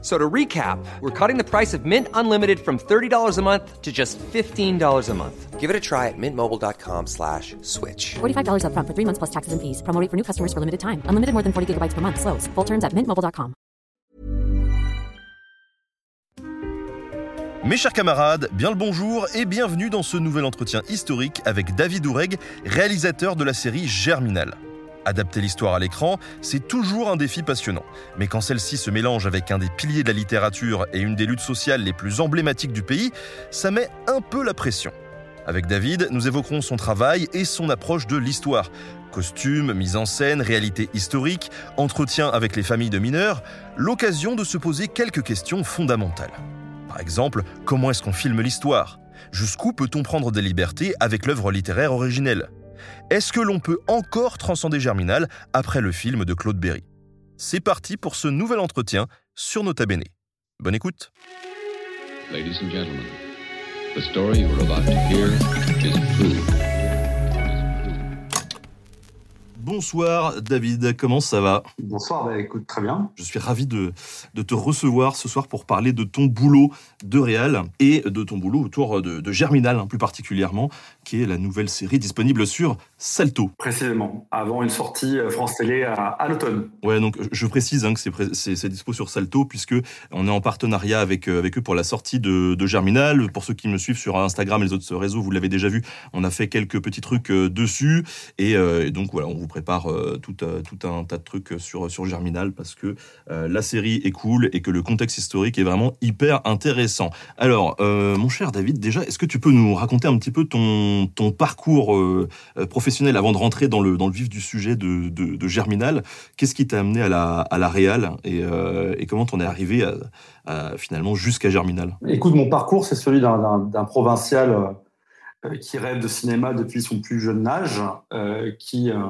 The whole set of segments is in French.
So to recap, we're cutting the price of Mint Unlimited from $30 a month to just $15 a month. Give it a try at mintmobile.com slash switch. $45 upfront for three months plus taxes and fees. Promo rate for new customers for limited time. Unlimited more than 40 gigabytes per month. Slows. Full terms at mintmobile.com. Mes chers camarades, bien le bonjour et bienvenue dans ce nouvel entretien historique avec David Oureg, réalisateur de la série Germinal. Adapter l'histoire à l'écran, c'est toujours un défi passionnant. Mais quand celle-ci se mélange avec un des piliers de la littérature et une des luttes sociales les plus emblématiques du pays, ça met un peu la pression. Avec David, nous évoquerons son travail et son approche de l'histoire. Costumes, mise en scène, réalité historique, entretien avec les familles de mineurs, l'occasion de se poser quelques questions fondamentales. Par exemple, comment est-ce qu'on filme l'histoire? Jusqu'où peut-on prendre des libertés avec l'œuvre littéraire originelle? Est-ce que l'on peut encore transcender Germinal après le film de Claude Berry? C'est parti pour ce nouvel entretien sur Nota Bene. Bonne écoute. Ladies and gentlemen, the story you are about to hear is true. Bonsoir David, comment ça va? Bonsoir, bah, écoute, très bien. Je suis ravi de, de, te recevoir ce soir pour parler de ton boulot de réal et de ton boulot autour de, de Germinal, hein, plus particulièrement, qui est la nouvelle série disponible sur Salto. Précisément, avant une sortie euh, France Télé à, à l'automne. Ouais, donc je précise hein, que c'est dispo sur Salto, puisque on est en partenariat avec, euh, avec eux pour la sortie de, de, Germinal. Pour ceux qui me suivent sur Instagram et les autres réseaux, vous l'avez déjà vu, on a fait quelques petits trucs euh, dessus. Et, euh, et donc voilà, on vous prépare tout, tout, un tas de trucs sur, sur Germinal parce que la série est cool et que le contexte historique est vraiment hyper intéressant. Alors, mon cher David, déjà, est-ce que tu peux nous raconter un petit peu ton, ton parcours professionnel avant de rentrer dans le, vif du sujet de, Germinal Qu'est-ce qui t'a amené à la, à Réal et, et comment t'en es arrivé finalement jusqu'à Germinal? Écoute, mon parcours, c'est celui d'un provincial qui rêve de cinéma depuis son plus jeune âge, euh, qui euh,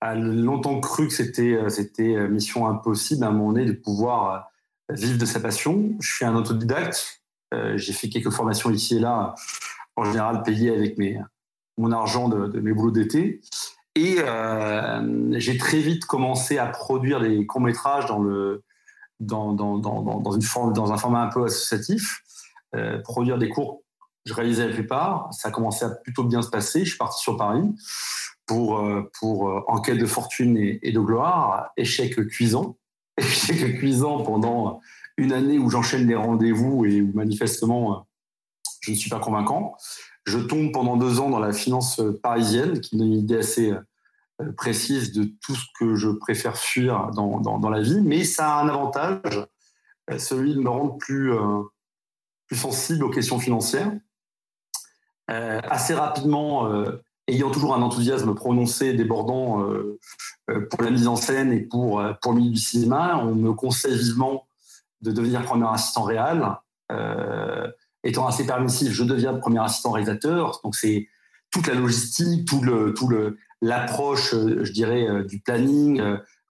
a longtemps cru que c'était mission impossible à un moment donné de pouvoir vivre de sa passion. Je suis un autodidacte. Euh, J'ai fait quelques formations ici et là, en général payées avec mon argent de, mes boulots d'été. Et euh, j'ai très vite commencé à produire des courts métrages dans une forme, dans un format un peu associatif, euh, produire des cours. Je réalisais la plupart. Ça a commencé à plutôt bien se passer. Je suis parti sur Paris pour, pour euh, enquête de fortune et, et, de gloire, échec cuisant. Échec cuisant pendant une année où j'enchaîne des rendez-vous et où manifestement je ne suis pas convaincant. Je tombe pendant deux ans dans la finance parisienne, qui me donne une idée assez précise de tout ce que je préfère fuir dans, dans, la vie, mais ça a un avantage, celui de me rendre plus, euh, plus sensible aux questions financières. Euh, assez rapidement, euh, ayant toujours un enthousiasme prononcé, débordant euh, pour la mise en scène et pour, pour le milieu du cinéma, on me conseille vivement de devenir premier assistant réel. Étant assez permissif, je deviens premier assistant réalisateur. Donc c'est toute la logistique, tout le, tout le, l'approche, je dirais, du planning,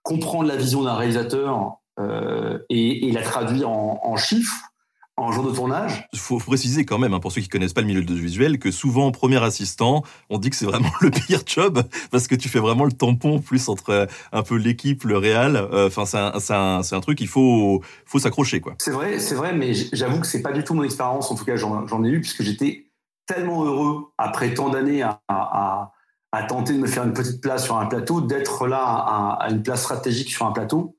comprendre la vision d'un réalisateur euh, et, et, la traduire en, en chiffres en jour de tournage? Il faut, faut, préciser quand même, hein, pour ceux qui connaissent pas le milieu de visuel, que souvent, premier assistant, on dit que c'est vraiment le pire job, parce que tu fais vraiment le tampon plus entre un peu l'équipe, le réal. Enfin, euh, c'est un, un, un, truc, il faut, faut s'accrocher, quoi. C'est vrai, c'est vrai, mais j'avoue que c'est pas du tout mon expérience, en tout cas, j'en ai eu, puisque j'étais tellement heureux, après tant d'années, à, à, à, tenter de me faire une petite place sur un plateau, d'être là à une place stratégique sur un plateau,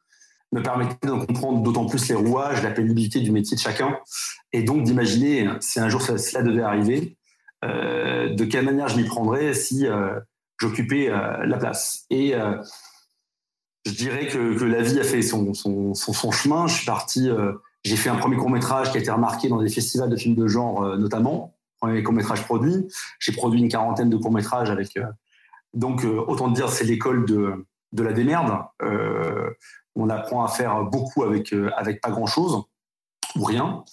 me permettait de comprendre d'autant plus les rouages, la pénibilité du métier de chacun, et donc d'imaginer si un jour cela devait arriver, euh, de quelle manière je m'y prendrais si euh, j'occupais euh, la place. Et je dirais que, que, la vie a fait son, son, son, chemin. Je suis parti, j'ai fait un premier court métrage qui a été remarqué dans des festivals de films de genre notamment, premier court métrage produit. J'ai produit une quarantaine de courts métrages avec. donc autant dire, c'est l'école de, de la démerde on apprend à faire beaucoup avec, euh, pas grand-chose ou rien.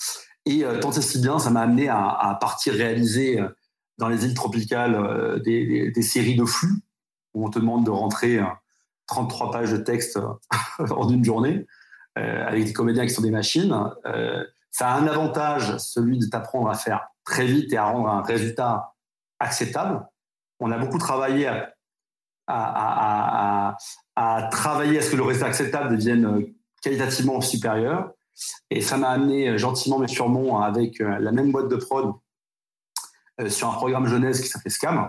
Et euh, tant et si bien, ça m'a amené à, partir réaliser euh, dans les îles tropicales des, séries de flux où on te demande de rentrer 33 pages de texte en une journée. avec des comédiens qui sont des machines. ça a un avantage, celui de t'apprendre à faire très vite et à rendre un résultat acceptable. On a beaucoup travaillé à, à travailler à ce que le résultat acceptable devienne qualitativement supérieur. Et ça m'a amené gentiment mais sûrement avec la même boîte de prod sur un programme jeunesse qui s'appelait Scam,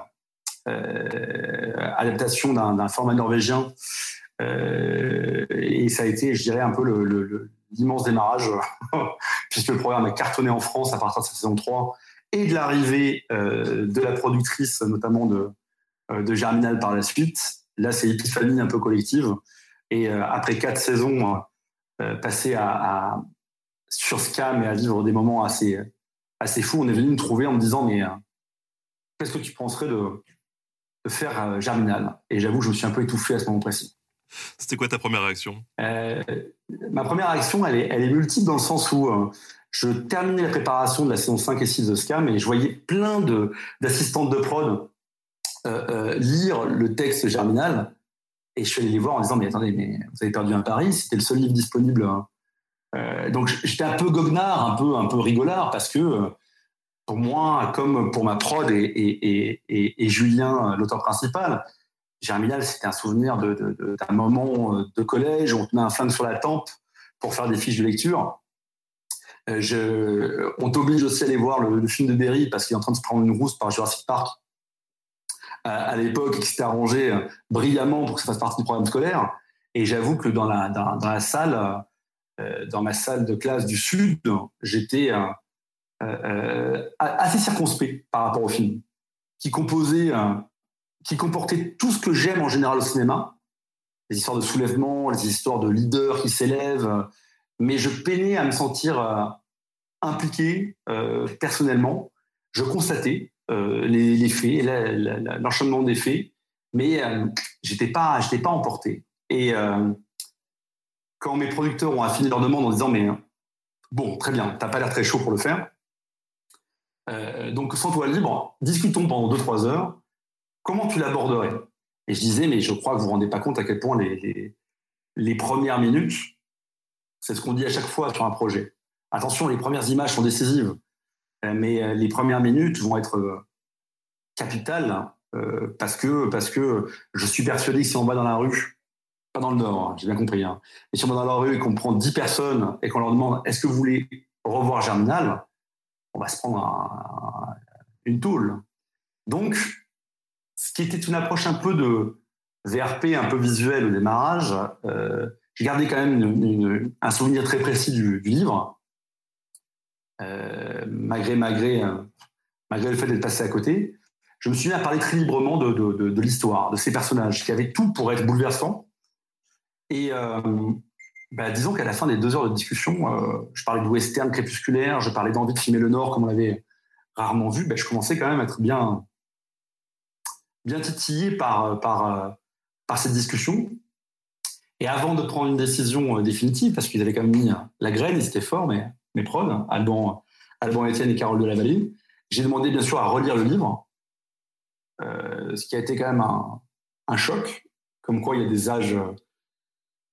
adaptation d'un format norvégien. et ça a été, je dirais, un peu l'immense démarrage, puisque le programme a cartonné en France à partir de sa saison 3 et de l'arrivée de la productrice, notamment de, de Germinal par la suite. Là, c'est épiphanie un peu collective. Et après quatre saisons, euh, passer à, sur Scam et à vivre des moments assez, assez fous, on est venu me trouver en me disant mais euh, qu'est-ce que tu penserais de, faire euh, Germinal? Et j'avoue, je me suis un peu étouffé à ce moment précis. C'était quoi ta première réaction? Ma première réaction, elle est, elle est multiple dans le sens où je terminais la préparation de la saison 5 et 6 de Scam et je voyais plein d'assistantes de, prod lire le texte Germinal et je suis allé les voir en disant, mais attendez, mais vous avez perdu un pari, c'était le seul livre disponible. Hein. Euh, donc j'étais un peu goguenard, un peu, un peu rigolard, parce que euh, pour moi, comme pour ma prod et, Julien, l'auteur principal, Germinal, c'était un souvenir d'un moment euh, de collège où on tenait un flingue sur la tempe pour faire des fiches de lecture. On t'oblige aussi à aller voir le, film de Berry parce qu'il est en train de se prendre une rousse par Jurassic Park à, l'époque qui s'était arrangé euh, brillamment pour que ça fasse partie du programme scolaire. Et j'avoue que dans la, dans, la salle, euh, dans ma salle de classe du Sud, j'étais euh, assez circonspect par rapport au film, qui composait, qui comportait tout ce que j'aime en général au cinéma, les histoires de soulèvement, les histoires de leaders qui s'élèvent, mais je peinais à me sentir impliqué personnellement. Je constatais euh, l'enchaînement des faits, mais euh, j'étais pas, j'étais pas emporté. Et euh, quand mes producteurs ont affiné leur demande en disant mais bon, très bien, t'as pas l'air très chaud pour le faire, donc sans toi libre, discutons pendant 2-3 heures. Comment tu l'aborderais? Et je disais mais je crois que vous vous rendez pas compte à quel point les, les premières minutes, c'est ce qu'on dit à chaque fois sur un projet. Attention, les premières images sont décisives. Euh, mais euh, les premières minutes vont être euh, capitales parce que parce que je suis persuadé que si on va dans la rue, pas dans le Nord, hein, j'ai bien compris, hein, mais si on va dans la rue et qu'on prend 10 personnes et qu'on leur demande est-ce que vous voulez revoir Germinal, on va se prendre une toule. Donc, ce qui était une approche un peu de VRP, un peu visuel au démarrage, j'ai gardé quand même un souvenir très précis du livre. Euh, malgré, malgré, euh, malgré le fait d'être passé à côté, je me suis mis à parler très librement de, de, l'histoire, de ces personnages qui avaient tout pour être bouleversants. Et euh, bah, disons qu'à la fin des deux heures de discussion, je parlais de western crépusculaire, je parlais d'envie de filmer le Nord comme on l'avait rarement vu, bah, je commençais quand même à être bien, bien titillé par, par, par cette discussion. Et avant de prendre une décision définitive, parce qu'ils avaient quand même mis la graine, ils étaient forts, mais mes prods, Alban, Alban Etienne et Carole de la Vallée. J'ai demandé bien sûr à relire le livre, euh, ce qui a été quand même un, choc, comme quoi il y a des âges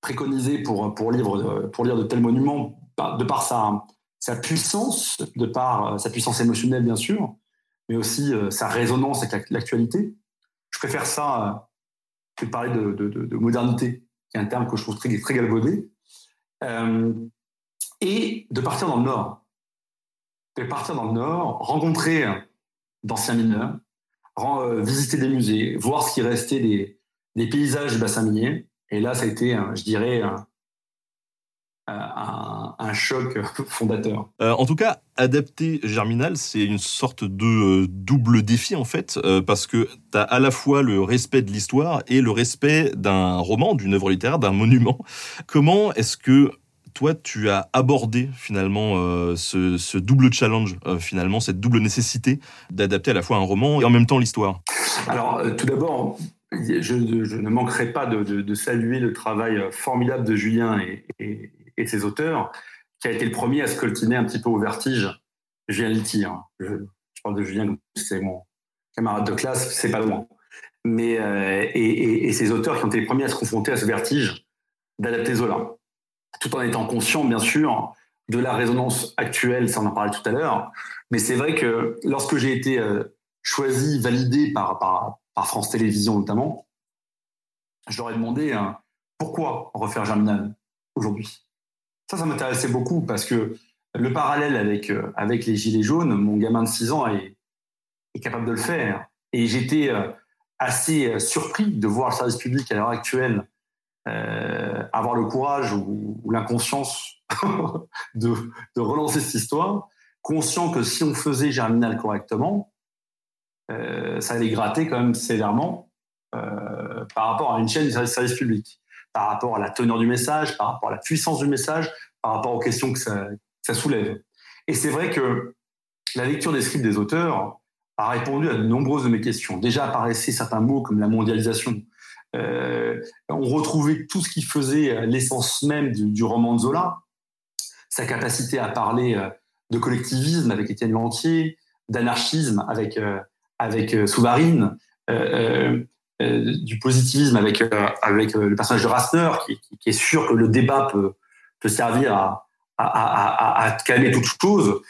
préconisés pour, pour, lire, pour lire de tels monuments, de par sa, sa puissance, de par euh, sa puissance émotionnelle bien sûr, mais aussi euh, sa résonance avec l'actualité. Je préfère ça que parler de, de, modernité, qui est un terme que je trouve très galvaudé et de partir dans le Nord. De partir dans le Nord, rencontrer d'anciens mineurs, euh, visiter des musées, voir ce qui restait des, des paysages du bassin minier. Et là, ça a été, je dirais, un, un, choc fondateur. Euh, en tout cas, adapter Germinal, c'est une sorte de euh, double défi en fait, parce que tu as à la fois le respect de l'histoire et le respect d'un roman, d'une œuvre littéraire, d'un monument. Comment est-ce que toi, tu as abordé finalement euh, ce, double challenge, euh, finalement, cette double nécessité d'adapter à la fois un roman et en même temps l'histoire Alors, euh, tout d'abord, je, ne manquerai pas de, saluer le travail formidable de Julien et, ses auteurs, qui a été le premier à se coltiner un petit peu au vertige. Julien Liti, hein. je, je, parle de Julien, c'est mon camarade de classe, c'est pas loin. Mais, et, et, ces auteurs qui ont été les premiers à se confronter à ce vertige d'adapter Zola. Tout en étant conscient, bien sûr, de la résonance actuelle, ça on en parlait tout à l'heure. Mais c'est vrai que lorsque j'ai été euh, choisi, validé par, par, France Télévisions notamment, je leur ai demandé hein, pourquoi refaire Germinal aujourd'hui? Ça, ça m'intéressait beaucoup parce que le parallèle avec, euh, avec les Gilets jaunes, mon gamin de 6 ans est, est capable de le faire. Et j'étais euh, assez surpris de voir le service public à l'heure actuelle avoir le courage ou, l'inconscience de, de, relancer cette histoire, conscient que si on faisait Germinal correctement, euh, ça allait gratter quand même sévèrement euh, par rapport à une chaîne du service, public, par rapport à la teneur du message, par rapport à la puissance du message, par rapport aux questions que ça soulève. Et c'est vrai que la lecture des scripts des auteurs a répondu à de nombreuses de mes questions. Déjà apparaissaient certains mots comme la mondialisation. Euh, on retrouvait tout ce qui faisait l'essence même du, roman de Zola, sa capacité à parler euh, de collectivisme avec Étienne Lantier, d'anarchisme avec, euh, avec euh, Souvarine, du positivisme avec, avec le personnage de Rasner, qui, est sûr que le débat peut, peut servir à, à, calmer toute chose,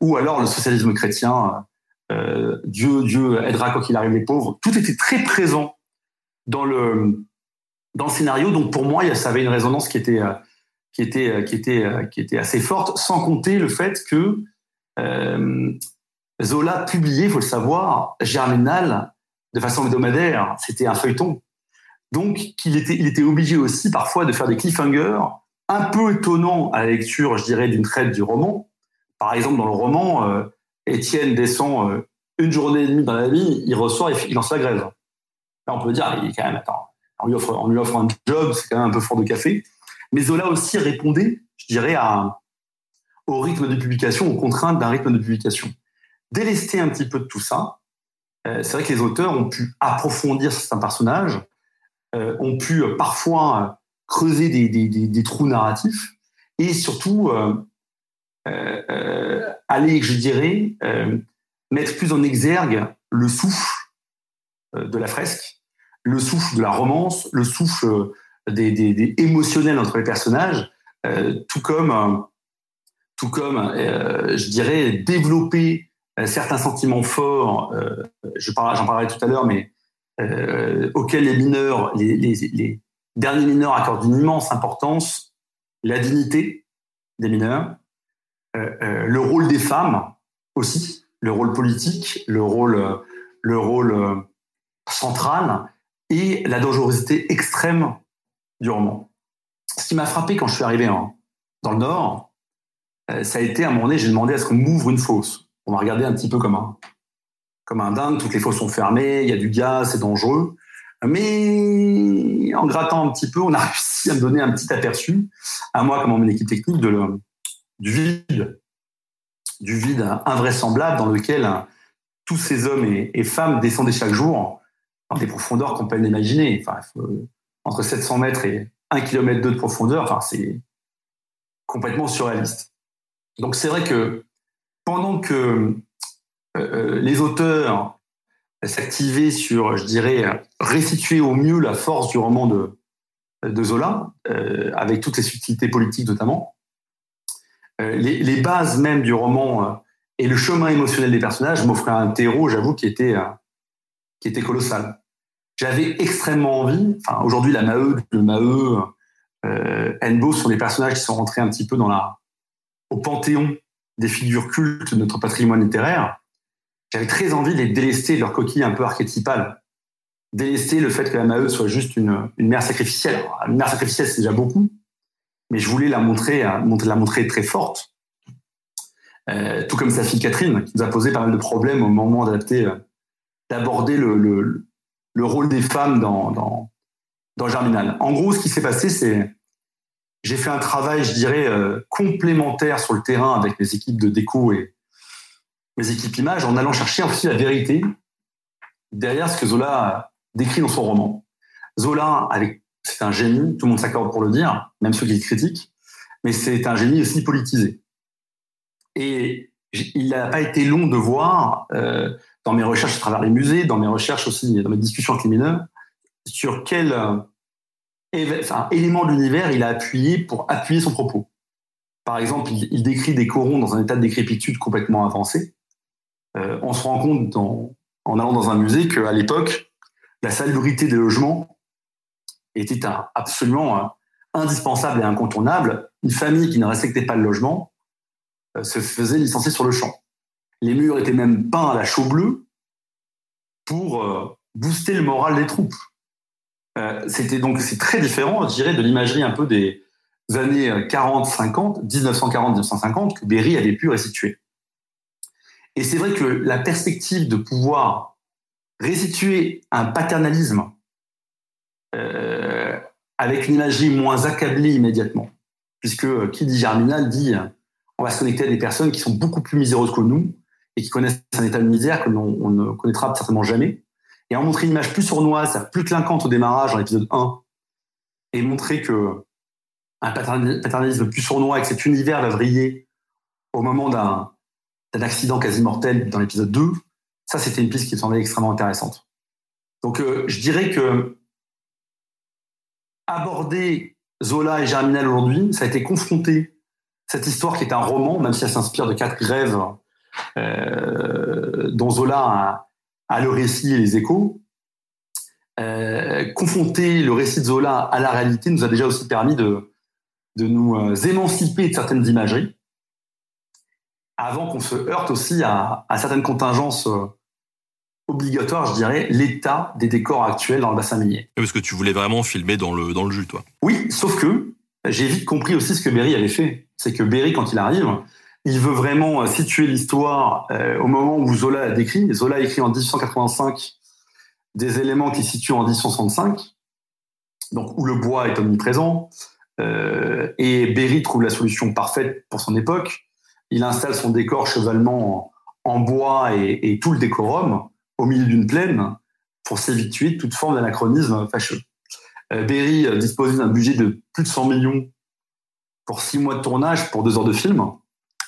ou alors le socialisme chrétien, Dieu, Dieu aidera quoi qu'il arrive les pauvres. Tout était très présent dans le, dans le scénario, donc pour moi, ça avait une résonance qui était qui était, euh, qui était, euh, qui était assez forte, sans compter le fait que euh, Zola publiait, faut le savoir, Germinal de façon hebdomadaire. C'était un feuilleton. Donc, il était, il était obligé aussi parfois de faire des cliffhangers un peu étonnants à la lecture, je dirais, d'une traite du roman. Par exemple, dans le roman, Étienne descend une journée et demie dans la vie, il ressort et il lance la grève. On peut dire, il est quand même, attends, on lui offre, un job, c'est quand même un peu fort de café. Mais Zola aussi répondait, je dirais, au rythme de publication, aux contraintes d'un rythme de publication. Délester un petit peu de tout ça, euh, c'est vrai que les auteurs ont pu approfondir certains personnages, euh, ont pu euh, parfois creuser des, trous narratifs et surtout aller, je dirais, mettre plus en exergue le souffle de la fresque, le souffle de la romance, le souffle des, des, émotionnels entre les personnages, euh, tout comme, euh, tout comme euh, je dirais, développer certains sentiments forts, je j'en parlerai tout à l'heure, mais auxquels les mineurs, les, derniers mineurs accordent une immense importance, la dignité des mineurs, le rôle des femmes aussi, le rôle politique, le rôle, le rôle central et la dangerosité extrême du roman. Ce qui m'a frappé quand je suis arrivé dans le Nord, euh, ça a été à un moment donné, j'ai demandé à ce qu'on m'ouvre une fosse. On m'a regardé un petit peu comme un, comme un dingue, toutes les fosses sont fermées, il y a du gaz, c'est dangereux. Mais en grattant un petit peu, on a réussi à me donner un petit aperçu, à moi comme à mon équipe technique, de du vide, du vide invraisemblable dans lequel tous ces hommes et, femmes descendaient chaque jour des profondeurs qu'on peut imaginer. Entre 700 mètres et 1 km de profondeur, c'est complètement surréaliste. Donc c'est vrai que pendant que euh, euh, les auteurs s'activaient sur, je dirais, restituer au mieux la force du roman de, Zola, euh, avec toutes les subtilités politiques notamment, les, bases même du roman et le chemin émotionnel des personnages m'offraient un terreau, j'avoue, qui était colossal j'avais extrêmement envie. Enfin, aujourd'hui, la Maheu, le Maheu, euh, Enbo sont des personnages qui sont rentrés un petit peu dans la, au panthéon des figures cultes de notre patrimoine littéraire. J'avais très envie de les délester leur coquille un peu archétypale. Délester le fait que la Maheu soit juste une, mère sacrificielle. une mère sacrificielle, c'est déjà beaucoup, mais je voulais la montrer, la montrer très forte. Euh, tout comme sa fille Catherine, qui nous a posé pas mal de problèmes au moment d'adapter, euh, d'aborder le, le rôle des femmes dans, dans, dans Germinal. En gros, ce qui s'est passé, c'est j'ai fait un travail, je dirais, euh, complémentaire sur le terrain avec mes équipes de déco et mes équipes images, en allant chercher aussi la vérité derrière ce que Zola décrit dans son roman. Zola, c'est un génie, tout le monde s'accorde pour le dire, même ceux qui le critiquent, mais c'est un génie aussi politisé. Et il n'a pas été long de voir euh, dans mes recherches à travers les musées, dans mes recherches aussi, dans mes discussions avec les mineurs, sur quel, enfin, élément de l'univers il a appuyé pour appuyer son propos. Par exemple, il, décrit des corons dans un état de décrépitude complètement avancé. Euh, on se rend compte en allant dans un musée qu'à l'époque, la salubrité des logements était absolument euh, indispensable et incontournable. Une famille qui ne respectait pas le logement euh, se faisait licencier sur le champ. Les murs étaient même peints à la chaux bleue pour booster le moral des troupes. C'était donc c'est très différent, je dirais, de l'imagerie un peu des, années 40-50, 1940-1950, que Berry avait pu restituer. Et c'est vrai que la perspective de pouvoir restituer un paternalisme euh, avec une imagerie moins accablée immédiatement, puisque euh, qui dit germinal dit euh, on va se connecter à des personnes qui sont beaucoup plus miséreuses que nous et qui connaissent un état de misère que l'on on ne connaîtra certainement jamais. Et en montrer une image plus sournoise, plus clinquante au démarrage dans l'épisode 1, et montrer que un paternalisme plus sournois avec cet univers va vriller au moment d'un accident quasi mortel dans l'épisode 2, ça, c'était une piste qui me semblait extrêmement intéressante. Donc, euh, je dirais que aborder Zola et Germinal aujourd'hui, ça a été confronté cette histoire qui est un roman, même si elle s'inspire de quatre grèves dont Zola a, le récit et les échos. Euh, confronter le récit de Zola à la réalité nous a déjà aussi permis de, de nous euh, émanciper de certaines imageries, avant qu'on se heurte aussi à, certaines contingences euh, obligatoires, je dirais, l'état des décors actuels dans le bassin minier. Parce que tu voulais vraiment filmer dans le, dans le jus, toi. Oui, sauf que j'ai vite compris aussi ce que Berry avait fait. C'est que Berry, quand il arrive, il veut vraiment euh, situer l'histoire au moment où Zola a décrit. Zola a écrit en 1885 des éléments qui situent en 1865, donc où le bois est omniprésent, euh, et Berry trouve la solution parfaite pour son époque. Il installe son décor chevalement en, bois et, tout le décorum au milieu d'une plaine pour s'évituer toute forme d'anachronisme fâcheux. Euh, Berry euh, dispose d'un budget de plus de 100 millions pour six mois de tournage pour deux heures de film.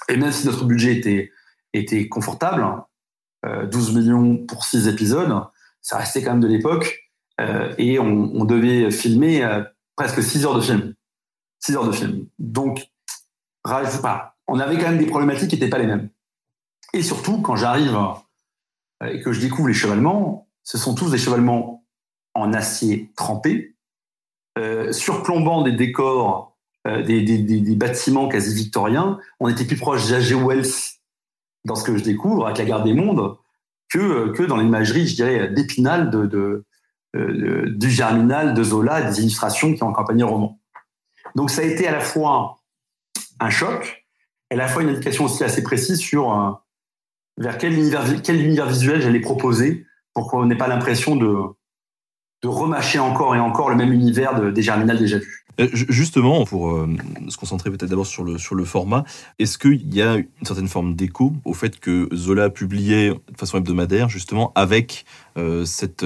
Et même si notre budget était, était confortable, 12 millions pour six épisodes, ça restait quand même de l'époque. et on, devait filmer presque six heures de film. 6 heures de film. Donc, on avait quand même des problématiques qui n'étaient pas les mêmes. Et surtout, quand j'arrive euh, et que je découvre les chevalements, ce sont tous des chevalements en acier trempé, euh, surplombant des décors, euh, des, bâtiments quasi victoriens. On était plus proche d'A.G. Wells dans ce que je découvre avec la Garde des Mondes que, que dans l'imagerie, je dirais, d'Épinal, de, du Germinal, de Zola, des illustrations qui ont accompagné le roman. Donc ça a été à la fois un choc et à la fois une indication aussi assez précise sur euh, vers quel univers, quel univers visuel j'allais proposer pour qu'on n'ait pas l'impression de, de remâcher encore et encore le même univers de, des Germinal déjà vu. Euh, justement, pour euh, se concentrer peut-être d'abord sur le, sur le format, est-ce qu'il y a une certaine forme d'écho au fait que Zola publiait de façon hebdomadaire, justement, avec euh, cette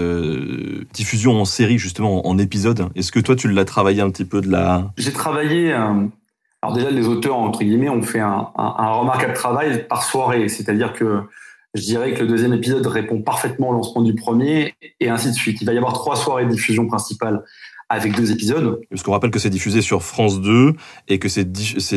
diffusion en série, justement, en, épisode? Est-ce que toi, tu l'as travaillé un petit peu de la... J'ai travaillé... alors déjà, les auteurs, entre guillemets, ont fait un, un remarquable travail par soirée, c'est-à-dire que je dirais que le deuxième épisode répond parfaitement au lancement du premier et ainsi de suite. Il va y avoir trois soirées de diffusion principales avec deux épisodes. Parce qu'on rappelle que c'est diffusé sur France 2 et que c'est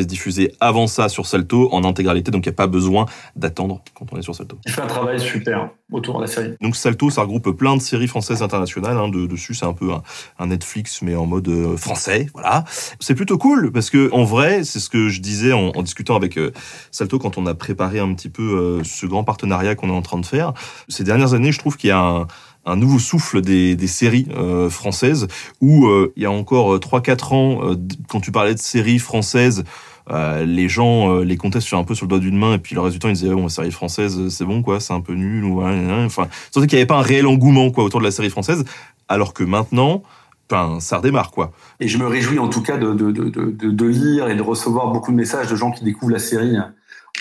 diffusé avant ça sur Salto en intégralité, donc il n'y a pas besoin d'attendre quand on est sur Salto. Il fait un travail super autour de la série. Donc Salto, ça regroupe plein de séries françaises internationales. Hein, de, dessus, c'est un peu un, Netflix, mais en mode euh, français. Voilà. C'est plutôt cool parce que en vrai, c'est ce que je disais en, discutant avec euh, Salto quand on a préparé un petit peu euh, ce grand partenariat qu'on est en train de faire. Ces dernières années, je trouve qu'il y a un un nouveau souffle des, des séries euh, françaises où euh, il y a encore 3-4 euh, ans, quand tu parlais de séries françaises, les gens les comptaient un peu sur le doigt d'une main et puis le résultat ils disaient bon série française c'est bon quoi c'est un peu nul ou enfin surtout qu'il n'y avait pas un réel engouement quoi autour de la série française alors que maintenant ben, ça redémarre quoi. Et je me réjouis en tout cas de, de, de, de, lire et de recevoir beaucoup de messages de gens qui découvrent la série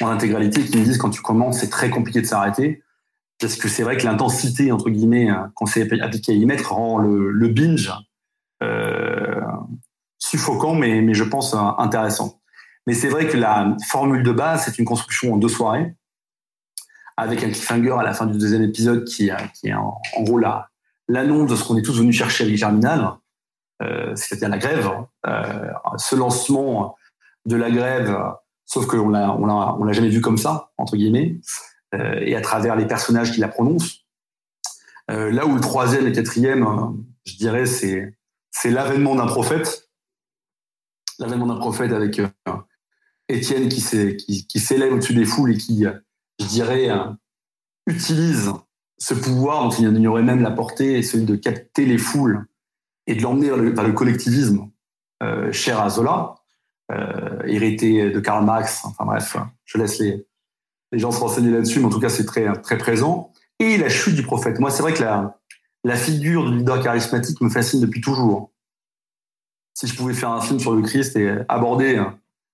en intégralité qui me disent quand tu commences c'est très compliqué de s'arrêter parce que c'est vrai que l'intensité, entre guillemets, hein, qu'on s'est appliqué à y mettre, rend le, binge euh, suffocant, mais, je pense euh, intéressant. Mais c'est vrai que la formule de base, c'est une construction en deux soirées, avec un cliffhanger à la fin du deuxième épisode qui, qui est en, gros l'annonce de ce qu'on est tous venus chercher avec Germinal. c'est-à-dire la grève. ce lancement de la grève, sauf qu'on l'a, on l'a, on l'a jamais vu comme ça entre guillemets, et à travers les personnages qui la prononcent. là où le troisième et quatrième, je dirais, c'est l'avènement d'un prophète, l'avènement d'un prophète avec Étienne qui, qui, qui s'élève au-dessus des foules et qui, je dirais, utilise ce pouvoir dont il ignorait même la portée, celui de capter les foules et de l'emmener vers, le, collectivisme euh, cher à Zola, euh, hérité de Karl Marx. Enfin bref, je laisse les, les gens se renseigner là-dessus, mais en tout cas, c'est très, très présent. Et la chute du prophète. Moi, c'est vrai que la, figure du leader charismatique me fascine depuis toujours. Si je pouvais faire un film sur le Christ et aborder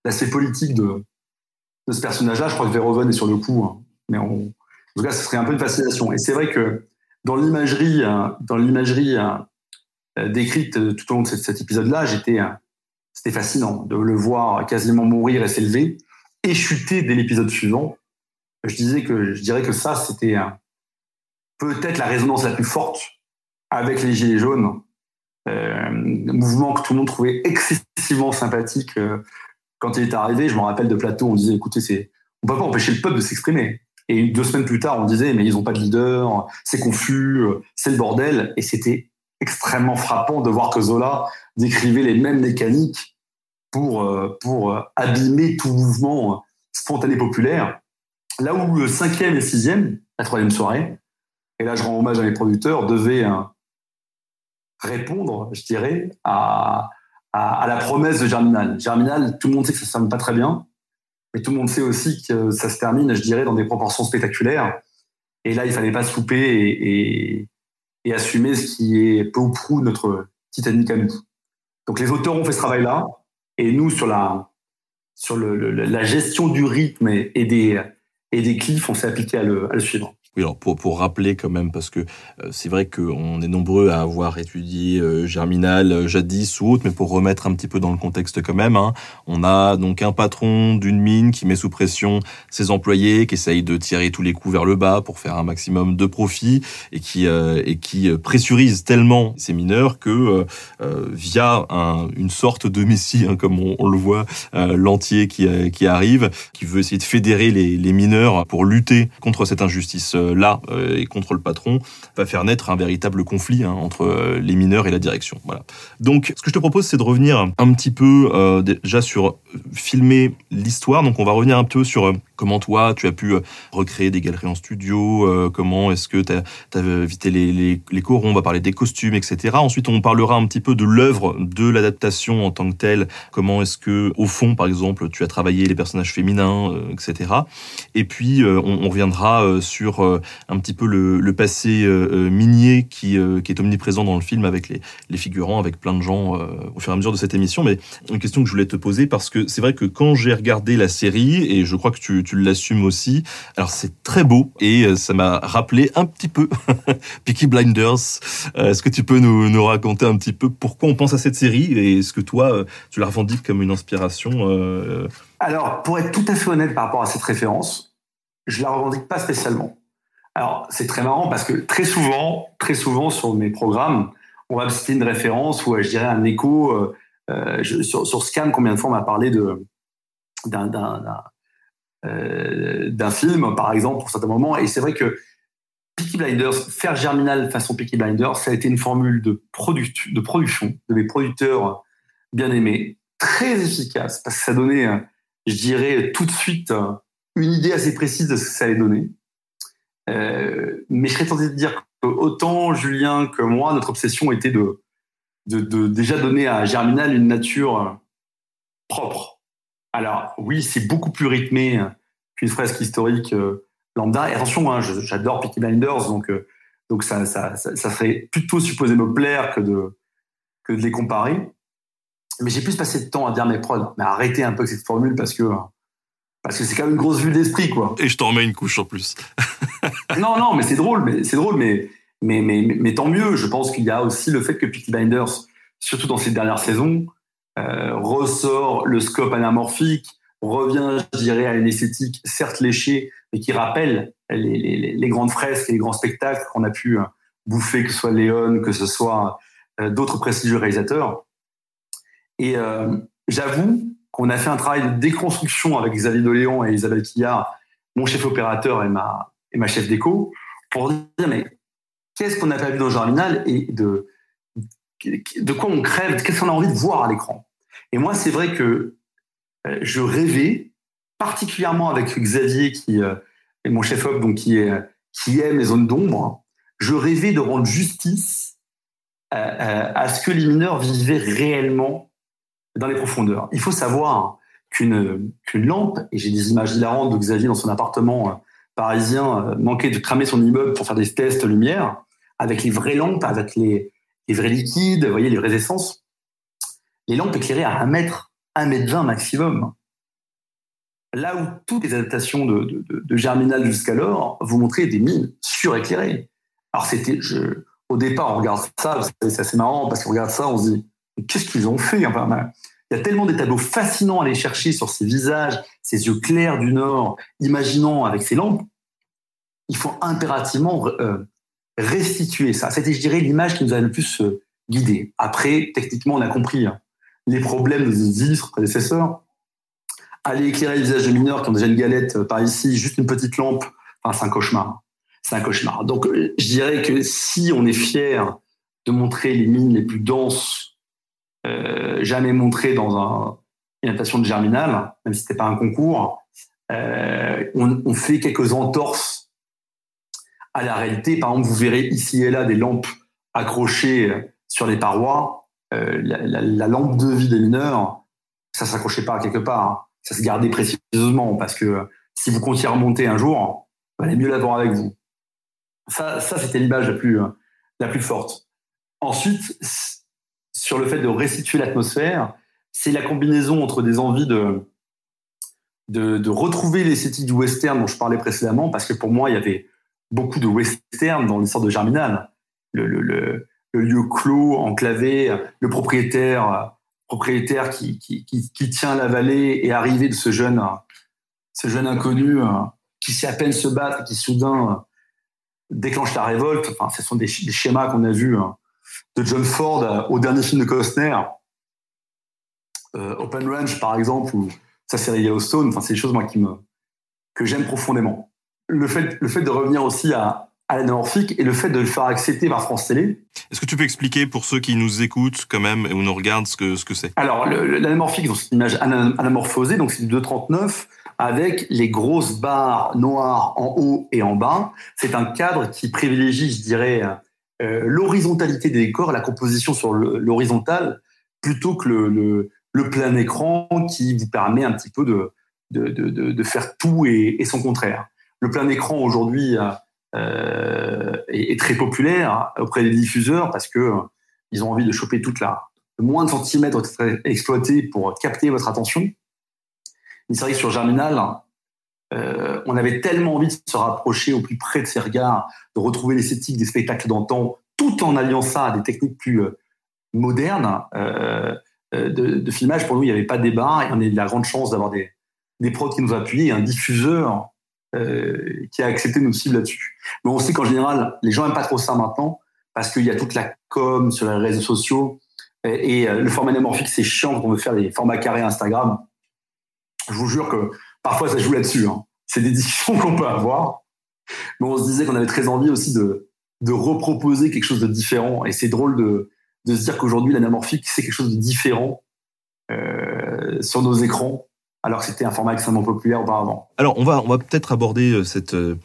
l'aspect politique de, ce personnage-là, je crois que Verhoeven est sur le coup. Hein. Mais en tout cas, ce serait un peu une fascination. Et c'est vrai que dans l'imagerie, euh, dans l'imagerie euh, décrite tout au long de cet, épisode-là, j'étais, euh, c'était fascinant de le voir quasiment mourir et s'élever et chuter dès l'épisode suivant. Je disais que, je dirais que ça, c'était peut-être la résonance la plus forte avec les Gilets jaunes, euh, mouvement que tout le monde trouvait excessivement sympathique quand il est arrivé. Je me rappelle de plateau, on disait, écoutez, c'est, on peut pas empêcher le peuple de s'exprimer. Et deux semaines plus tard, on disait, mais ils n'ont pas de leader, c'est confus, c'est le bordel. Et c'était extrêmement frappant de voir que Zola décrivait les mêmes mécaniques pour, euh, pour euh, abîmer tout mouvement spontané populaire. Là où le cinquième et sixième, la troisième soirée, et là je rends hommage à mes producteurs, devaient euh, répondre, je dirais, à, la promesse de Germinal. Germinal, tout le monde sait que ça ne sonne pas très bien. Mais tout le monde sait aussi que ça se termine, je dirais, dans des proportions spectaculaires. Et là, il fallait pas souper et, assumer ce qui est peu ou prou notre Titanic à nous. Donc les auteurs ont fait ce travail-là, et nous, sur la gestion du rythme et, des, et des cliffs, on s'est appliqué à le, à suivre. Oui, alors pour, pour rappeler quand même, parce que euh, c'est vrai qu'on est nombreux à avoir étudié euh, Germinal euh, jadis ou autre, mais pour remettre un petit peu dans le contexte quand même, hein, on a donc un patron d'une mine qui met sous pression ses employés, qui essaye de tirer tous les coups vers le bas pour faire un maximum de profit et qui, et qui pressurise tellement ces mineurs que via un, une sorte de messie, hein, comme on, le voit, l'entier qui, qui arrive, qui veut essayer de fédérer les, les mineurs pour lutter contre cette injustice euh, là euh, et contre le patron va faire naître un véritable conflit hein, entre euh, les mineurs et la direction. Voilà. Donc, ce que je te propose, c'est de revenir un petit peu déjà sur filmer l'histoire. Donc, on va revenir un peu sur comment toi, tu as pu recréer des galeries en studio, comment est-ce que tu as, évité les, les, corons, on va parler des costumes, etc. Ensuite, on parlera un petit peu de l'œuvre de l'adaptation en tant que telle, comment est-ce que, au fond, par exemple, tu as travaillé les personnages féminins, etc. Et puis, on, reviendra sur euh, un petit peu le, passé euh, euh, minier qui, est omniprésent dans le film avec les figurants, avec plein de gens au fur et à mesure de cette émission. Mais une question que je voulais te poser parce que c'est vrai que quand j'ai regardé la série, et je crois que tu, tu l'assumes aussi, alors c'est très beau et ça m'a rappelé un petit peu Peaky Blinders. Est-ce que tu peux nous, nous, raconter un petit peu pourquoi on pense à cette série et est-ce que toi, tu la revendiques comme une inspiration Alors, pour être tout à fait honnête par rapport à cette référence, je la revendique pas spécialement. Alors, c'est très marrant parce que très souvent, très souvent sur mes programmes, on va citer une référence ou je dirais un écho. Euh, euh sur, sur, Scan, combien de fois on m'a parlé de d'un euh, film, par exemple, pour certains moments. Et c'est vrai que Peaky Blinders, faire Germinal façon Peaky Blinders, ça a été une formule de, de production de mes producteurs bien aimés, très efficace, parce que ça donnait, euh, je dirais, tout de suite une idée assez précise de ce que ça allait donner. Euh, mais je serais tenté de dire que autant Julien que moi, notre obsession était de, de, déjà donner à Germinal une nature propre. Alors oui, c'est beaucoup plus rythmé qu'une fresque historique euh, lambda. Et attention, hein, j'adore Peaky Blinders, donc, euh, donc ça, ça, ça, serait plutôt supposé me plaire que de, que de les comparer. Mais j'ai plus passé de temps à dire mes prods, mais arrêtez un peu cette formule parce que parce que c'est quand même une grosse vue d'esprit, quoi. Et je t'en remets une couche en plus. non, non, mais c'est drôle, mais c'est drôle, mais, mais, mais, mais, tant mieux. Je pense qu'il y a aussi le fait que Peaky Blinders, surtout dans ces dernières saisons, euh, ressort le scope anamorphique, revient, je dirais, à une esthétique certes léchée, mais qui rappelle les, les, les grandes fresques et les grands spectacles qu'on a pu euh, bouffer, que ce soit Léon, que ce soit d'autres prestigieux réalisateurs. Et j'avoue qu'on a fait un travail de déconstruction avec Xavier Doléon et Isabelle Quillard, mon chef opérateur et ma, et ma chef d'éco, pour dire mais qu'est-ce qu'on n'a pas vu dans Germinal et de, quoi on crève, qu'est-ce qu'on a envie de voir à l'écran? Et moi, c'est vrai que je rêvais, particulièrement avec Xavier qui et mon chef op donc qui est qui aime les zones d'ombre, je rêvais de rendre justice à, ce que les mineurs vivaient réellement dans les profondeurs. Il faut savoir qu'une lampe, et j'ai des images hilarantes de Xavier dans son appartement euh, parisien, euh, manquait de cramer son immeuble pour faire des tests lumière, avec les vraies lampes, avec les, vrais liquides, voyez, les vraies essences. Les lampes éclairaient à un mètre, un mètre vingt maximum. Là où toutes les adaptations de, de, Germinal jusqu'alors vous montraient des mines suréclairées. Alors c'était, au départ, on regarde ça, c'est assez marrant parce qu'on regarde ça, on se dit, qu'est-ce qu'ils ont fait? Enfin, Il y a tellement des tableaux fascinants à aller chercher sur ces visages, ces yeux clairs du Nord, imaginant avec ces lampes. Il faut impérativement euh, restituer ça. C'était, je dirais, l'image qui nous a le plus euh, guidé. Après, techniquement, on a compris hein, les problèmes de nos illustres prédécesseurs aller éclairer les visages de mineurs qui ont déjà une galette euh, par ici, juste une petite lampe, c'est un cauchemar. C'est un cauchemar. Donc, euh, je dirais que si on est fier de montrer les mines les plus denses jamais montrées dans un, une adaptation de Germinal, même si c'était pas un concours, on, fait quelques entorses à la réalité. Par exemple, vous verrez ici et là des lampes accrochées sur les parois. la, lampe de vie des mineurs, ça s'accrochait pas quelque part. Hein ça se gardait précieusement parce que si vous comptiez remonter un jour, il valait mieux l'avoir avec vous. Ça, ça c'était l'image la plus, la plus forte. Ensuite, sur le fait de restituer l'atmosphère, c'est la combinaison entre des envies de, de, de retrouver l'esthétique du western dont je parlais précédemment, parce que pour moi, il y avait beaucoup de western dans l'histoire de Germinal. Le, lieu clos, enclavé, le propriétaire propriétaire qui, tient la vallée et arrivé de ce jeune, ce jeune inconnu euh, qui sait à peine se battre qui soudain euh, déclenche la révolte. Enfin, ce sont des, schémas qu'on a vus de John Ford euh, au dernier film de Costner, Open Range par exemple, ou sa série Yellowstone. Enfin, c'est des choses moi qui me que j'aime profondément. Le fait, le fait de revenir aussi à, à l'anamorphique et le fait de le faire accepter par France Télé. Est-ce que tu peux expliquer pour ceux qui nous écoutent quand même ou nous regardent ce que ce que c'est? Alors l'anamorphique, c'est une image anamorphosée, donc c'est du 239 avec les grosses barres noires en haut et en bas. C'est un cadre qui privilégie, je dirais, euh, l'horizontalité des décors, la composition sur l'horizontale, plutôt que le, le, plein écran qui vous permet un petit peu de, de, de, de faire tout et, et, son contraire. Le plein écran aujourd'hui euh, est, très populaire auprès des diffuseurs parce que euh, ils ont envie de choper toute la le moins de centimètres exploité pour capter votre attention. Mais c'est vrai que sur Germinal, euh, on avait tellement envie de se rapprocher au plus près de ces regards, de retrouver l'esthétique des spectacles d'antan, tout en alliant ça à des techniques plus euh, modernes euh, euh, de, de, filmage. Pour nous, il n'y avait pas de débat et on a eu la grande chance d'avoir des, des prods qui nous appuyaient, un diffuseur euh, qui a accepté nos cibles là-dessus. Mais on sait qu'en général, les gens n'aiment pas trop ça maintenant parce qu'il y a toute la com sur les réseaux sociaux et, euh, le format anamorphique, c'est chiant quand on veut faire des formats carrés Instagram. Je vous jure que parfois ça joue là-dessus. Hein. C'est des discussions qu'on peut avoir. Mais on se disait qu'on avait très envie aussi de, de reproposer quelque chose de différent. Et c'est drôle de, de se dire qu'aujourd'hui, l'anamorphique, c'est quelque chose de différent euh, sur nos écrans alors que c'était un format extrêmement populaire auparavant. Alors, on va, on va peut-être aborder euh, cette euh,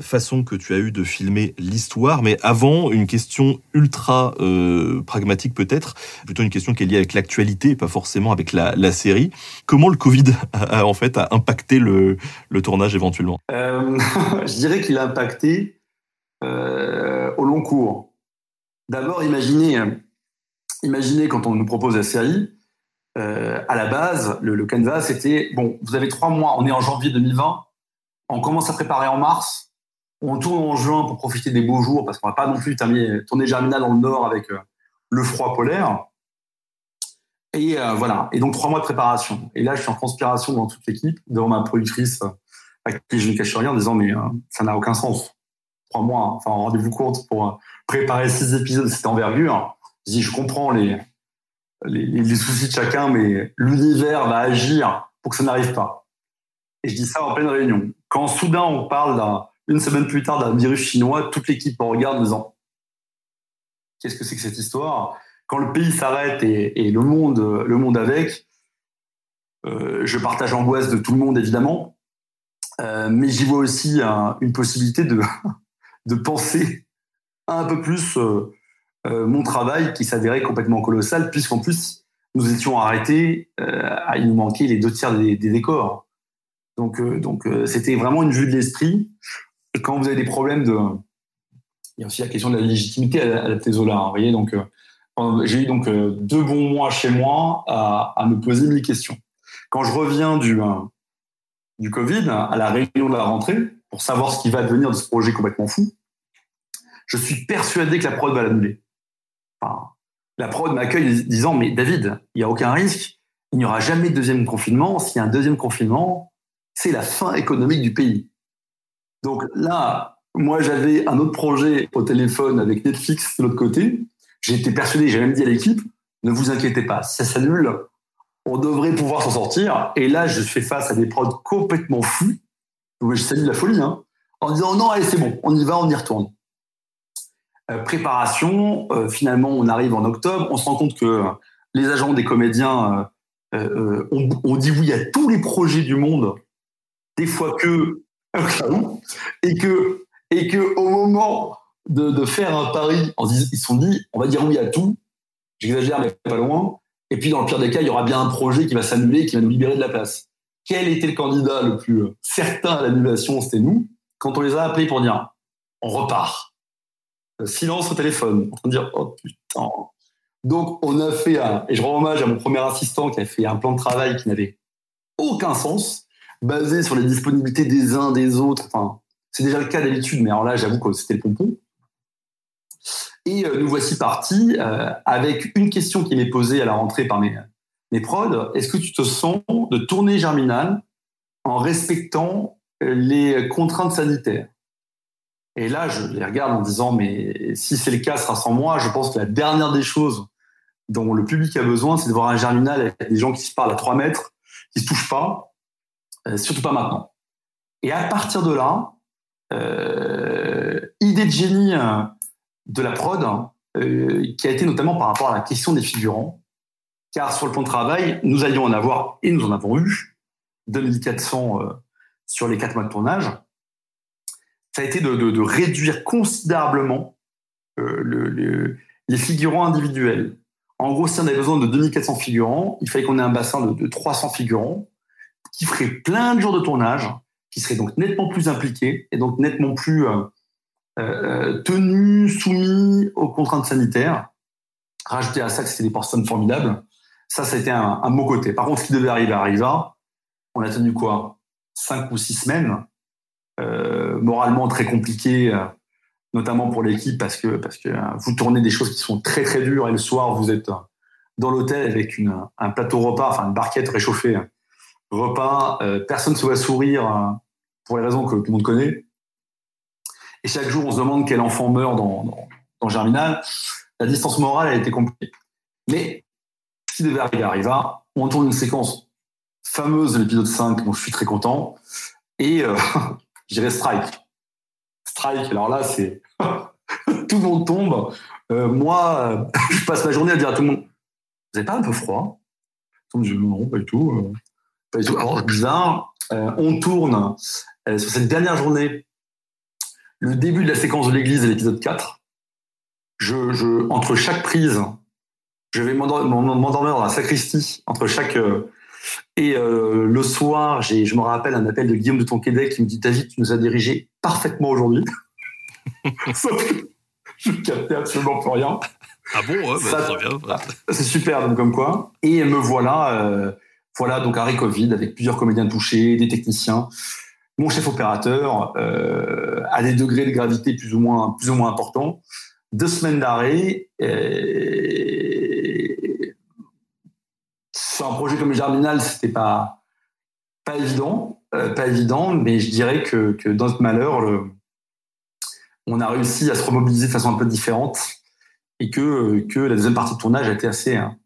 façon que tu as eu de filmer l'histoire, mais avant, une question ultra euh, pragmatique peut-être, plutôt une question qui est liée avec l'actualité, pas forcément avec la, série. Comment le Covid a, en fait a impacté le, tournage éventuellement? Je dirais qu'il a impacté au long cours. D'abord, imaginez, imaginez quand on nous propose la série, euh, à la base, le, canevas, c'était bon, vous avez trois mois, on est en janvier 2020, on commence à préparer en mars, on tourne en juin pour profiter des beaux jours, parce qu'on va pas non plus terminer, tourner Germinal dans le nord avec euh, le froid polaire. Et euh, voilà, et donc trois mois de préparation. Et là, je suis en conspiration dans toute l'équipe, devant ma productrice, à qui je ne cache rien, en disant mais ça n'a aucun sens. Trois mois, enfin rendez-vous compte pour préparer six épisodes de cette envergure Je dis, je comprends les, les, soucis de chacun, mais l'univers va agir pour que ça n'arrive pas. Et je dis ça en pleine réunion. Quand soudain on parle une semaine plus tard d'un virus chinois, toute l'équipe me regarde en disant Qu'est-ce que c'est que cette histoire? Quand le pays s'arrête et, le monde, le monde avec, euh, je partage l'angoisse de tout le monde évidemment, euh, mais j'y vois aussi une possibilité de, de penser un peu plus euh, mon travail qui s'avérait complètement colossal, puisqu'en plus nous étions arrêtés, à il nous manquait les deux tiers des décors. Donc, euh, donc euh, c'était vraiment une vue de l'esprit. Quand vous avez des problèmes de, il y a aussi la question de la légitimité à la, Tésola. Hein, voyez, donc euh, j'ai eu donc deux bons mois chez moi à, me poser mes questions. Quand je reviens du du Covid à la réunion de la rentrée pour savoir ce qui va devenir de ce projet complètement fou, je suis persuadé que la prod va l'annuler. La prod m'accueille disant mais David, il n'y a aucun risque, il n'y aura jamais de deuxième confinement. S'il y a un deuxième confinement, c'est la fin économique du pays. Donc là, moi, j'avais un autre projet au téléphone avec Netflix de l'autre côté. Été persuadé, j'ai même dit à l'équipe, ne vous inquiétez pas, si ça s'annule, on devrait pouvoir s'en sortir. Et là, je fais face à des prods complètement fous. Je salue la folie, hein, en disant non, allez, c'est bon, on y va, on y retourne. Euh, préparation, euh, finalement, on arrive en octobre, on se rend compte que les agents des comédiens euh, ont, dit oui à tous les projets du monde des fois que et que et que au moment de, faire un pari, ils se sont dit, on va dire oui à tout. J'exagère, mais pas loin. Et puis, dans le pire des cas, il y aura bien un projet qui va s'annuler, qui va nous libérer de la place. Quel était le candidat le plus certain à l'annulation C'était nous. Quand on les a appelés pour dire, on repart. Silence au téléphone. On dire, oh putain. Donc, on a fait un, et je rends hommage à mon premier assistant qui a fait un plan de travail qui n'avait aucun sens basé sur les disponibilités des uns des autres. C'est déjà le cas d'habitude, mais alors là, j'avoue que c'était le pompon. Et euh, nous voici partis euh, avec une question qui m'est posée à la rentrée par mes, mes prods. Est-ce que tu te sens de tourner Germinal en respectant euh, les contraintes sanitaires? Et là, je les regarde en disant, mais si c'est le cas, ce sera sans moi. Je pense que la dernière des choses dont le public a besoin, c'est de voir un Germinal avec des gens qui se parlent à 3 mètres, qui se touchent pas, euh, surtout pas maintenant. Et à partir de là, euh, idée de génie euh, de la prod, qui a été notamment par rapport à la question des figurants, car sur le plan de travail, nous allions en avoir, et nous en avons eu, 2400 sur les quatre mois de tournage. Ça a été de, réduire considérablement les figurants individuels. En gros, si on avait besoin de 2400 figurants, il fallait qu'on ait un bassin de, de 300 figurants qui ferait plein de jours de tournage, qui serait donc nettement plus impliqué et donc nettement plus euh, euh, tenu, soumis aux contraintes sanitaires. Rajouter à ça que c'était des personnes formidables, ça, été un, un côté. Par contre, ce qui devait arriver arriva. On a tenu quoi? Cinq ou six semaines, euh, moralement très compliqué, notamment pour l'équipe parce que parce que vous tournez des choses qui sont très très dures et le soir vous êtes dans l'hôtel avec une, un plateau repas, enfin une barquette réchauffée repas, euh, personne ne se voit sourire euh, pour les raisons que tout le monde connaît. Et chaque jour, on se demande quel enfant meurt dans, dans, Germinal. La distance morale a été compliquée. Mais si devait arriver arriva, on tourne une séquence fameuse de l'épisode 5, dont je suis très content. Et euh, j'irai strike. Strike, alors là, c'est. tout le monde tombe. Euh, moi, je passe ma journée à dire à tout le monde Vous n'avez pas un peu froid? Tout le monde dit Non, pas du tout. Alors, bizarre, euh, on tourne euh, sur cette dernière journée le début de la séquence de l'église de l'épisode 4. Je, entre chaque prise, je vais m'endormir dans la sacristie, entre chaque. Euh, et le soir, je me rappelle un appel de Guillaume de Tonquédec qui me dit David, tu nous as dirigé parfaitement aujourd'hui. je ne captais absolument plus rien. Ah bon, ouais, bah, bien. C'est super, donc comme quoi. Et me voilà voilà, donc arrêt Covid avec plusieurs comédiens touchés, des techniciens. Mon chef opérateur, euh, à des degrés de gravité plus ou moins, plus ou moins importants. Deux semaines d'arrêt. Sur un projet comme Germinal, c'était pas, pas évident, euh, pas évident, mais je dirais que, que dans notre malheur, on a réussi à se remobiliser de façon un peu différente et que, que la deuxième partie de tournage a été assez, hein,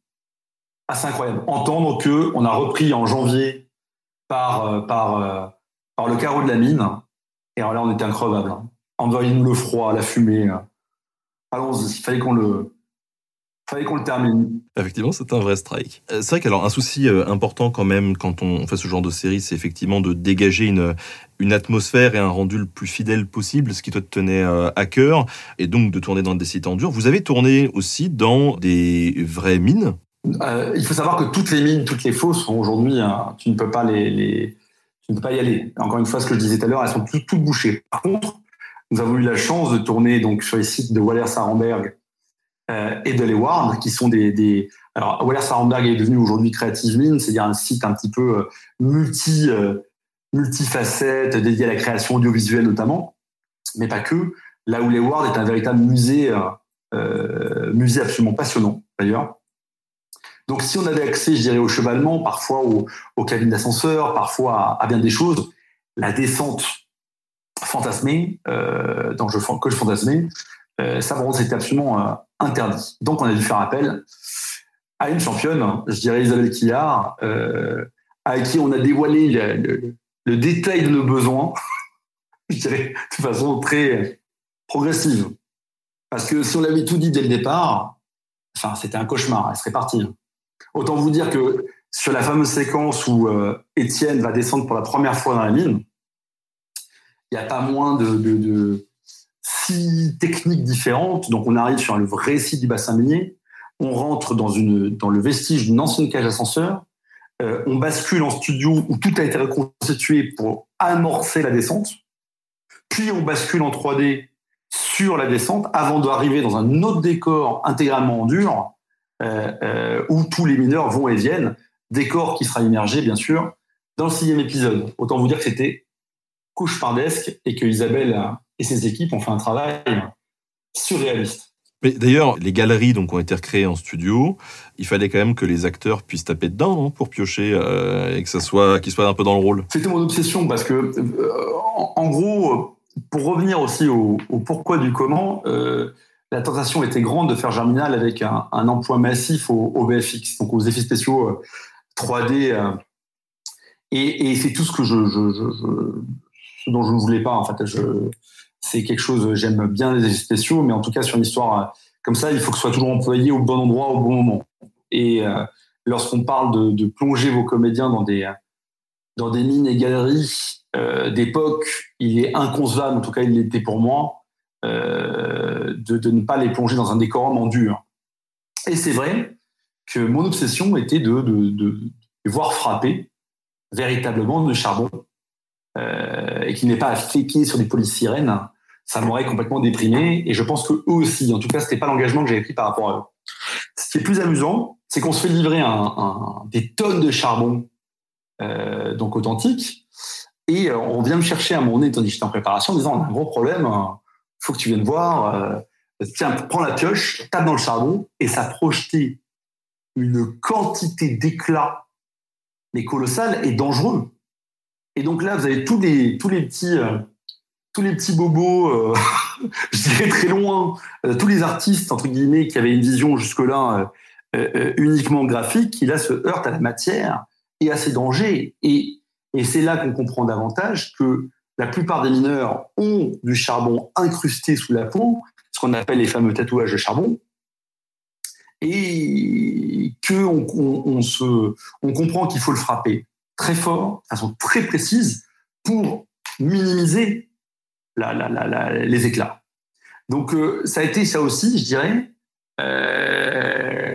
assez incroyable. Entendre que on a repris en janvier par, euh, par, euh, par le carreau de la mine, et alors là, on était increvable. Hein. Envoyez-nous le froid, la fumée. Allons-y, il fallait qu'on le, fallait qu'on le termine. Effectivement, c'est un vrai strike. Euh, C'est vrai qu'alors un souci euh, important quand même quand on fait ce genre de série, c'est effectivement de dégager une, une atmosphère et un rendu le plus fidèle possible, ce qui toi te tenait euh, à cœur, et donc de tourner dans des sites en dur. Vous avez tourné aussi dans des vraies mines? Euh, il faut savoir que toutes les mines, toutes les fosses sont aujourd'hui, hein, tu ne peux pas les, les- tu ne peux pas y aller. Encore une fois, ce que je disais tout à l'heure, elles sont toutes, toutes bouchées. Par contre, nous avons eu la chance de tourner donc sur les sites de Waller Sarenberg euh, et de Leeuwarden, qui sont des, alors Waller Sarenberg est devenu aujourd'hui Creative Mine, c'est-à-dire un site un petit peu euh, multi euh, multifacette, dédié à la création audiovisuelle notamment, mais pas que. Là où Leeuwarden est un véritable musée, musée absolument passionnant d'ailleurs. Donc, si on avait accès, je dirais, au chevalement, parfois aux, cabines d'ascenseur, parfois à, bien des choses, la descente fantasmée, euh, dans je, que je fantasmais, euh, ça, vraiment, c'était absolument euh, interdit. Donc, on a dû faire appel à une championne, je dirais Isabelle Quillard, euh, à qui on a dévoilé le, détail de nos besoins, je dirais, de façon très progressive. Parce que si on l'avait tout dit dès le départ, enfin, c'était un cauchemar, elle serait partie. Autant vous dire que sur la fameuse séquence où euh, Étienne va descendre pour la première fois dans la mine, il n'y a pas moins de six techniques différentes. Donc on arrive sur le vrai site du bassin minier, on rentre dans, une, dans le vestige d'une ancienne cage ascenseur, euh, on bascule en studio où tout a été reconstitué pour amorcer la descente, puis on bascule en 3D sur la descente avant d'arriver dans un autre décor intégralement en dur euh, euh, où tous les mineurs vont et viennent, décor qui sera immergé, bien sûr, dans le sixième épisode. Autant vous dire que c'était cauchemardesque et que Isabelle et ses équipes ont fait un travail surréaliste. Mais d'ailleurs, les galeries donc ont été recréées en studio. Il fallait quand même que les acteurs puissent taper dedans non, pour piocher euh, et que ça soit qu'ils soient un peu dans le rôle. C'était mon obsession parce que, euh, en, gros, pour revenir aussi au, au pourquoi du comment, euh, la tentation était grande de faire Germinal avec un, un emploi massif au, au VFX, donc aux effets spéciaux euh, 3D. euh, et et c'est tout ce que je, je, je, je- ce dont je ne voulais pas. En fait, je, c'est quelque chose. J'aime bien les spéciaux, mais en tout cas sur une histoire euh, comme ça, il faut que ce soit toujours employé au bon endroit, au bon moment. Et euh, lorsqu'on parle de, plonger vos comédiens dans des dans des mines et galeries euh, d'époque, il est inconcevable, en tout cas il l'était pour moi, euh, de, ne pas les plonger dans un décorum en dur. Et c'est vrai que mon obsession était de, de, voir frapper véritablement de charbon euh, et qui n'est pas à féquer sur des polysirènes. Ça m'aurait complètement déprimé et je pense que eux aussi, en tout cas, c'était pas l'engagement que j'avais pris par rapport à eux. Ce qui est plus amusant, c'est qu'on se fait livrer des tonnes de charbon euh, donc authentique. Et euh, on vient me chercher à mon nez, tandis que j'étais en préparation, en disant on a un gros problème, il faut que tu viennes voir. euh, tiens, prends la pioche, tape dans le charbon, et ça projetait une quantité d'éclat, mais colossale et dangereux. Et donc là, vous avez tous les, tous les petits, tous les petits bobos, euh, je dirais très loin, euh, tous les artistes entre guillemets qui avaient une vision jusque-là euh, euh, uniquement graphique, qui là se heurtent à la matière et à ses dangers. Et, c'est là qu'on comprend davantage que la plupart des mineurs ont du charbon incrusté sous la peau, ce qu'on appelle les fameux tatouages de charbon, et qu'on on, on se, on comprend qu'il faut le frapper très fort, de façon très précise, pour minimiser la, la, la, les éclats. Donc euh, ça a été ça aussi, je dirais, euh,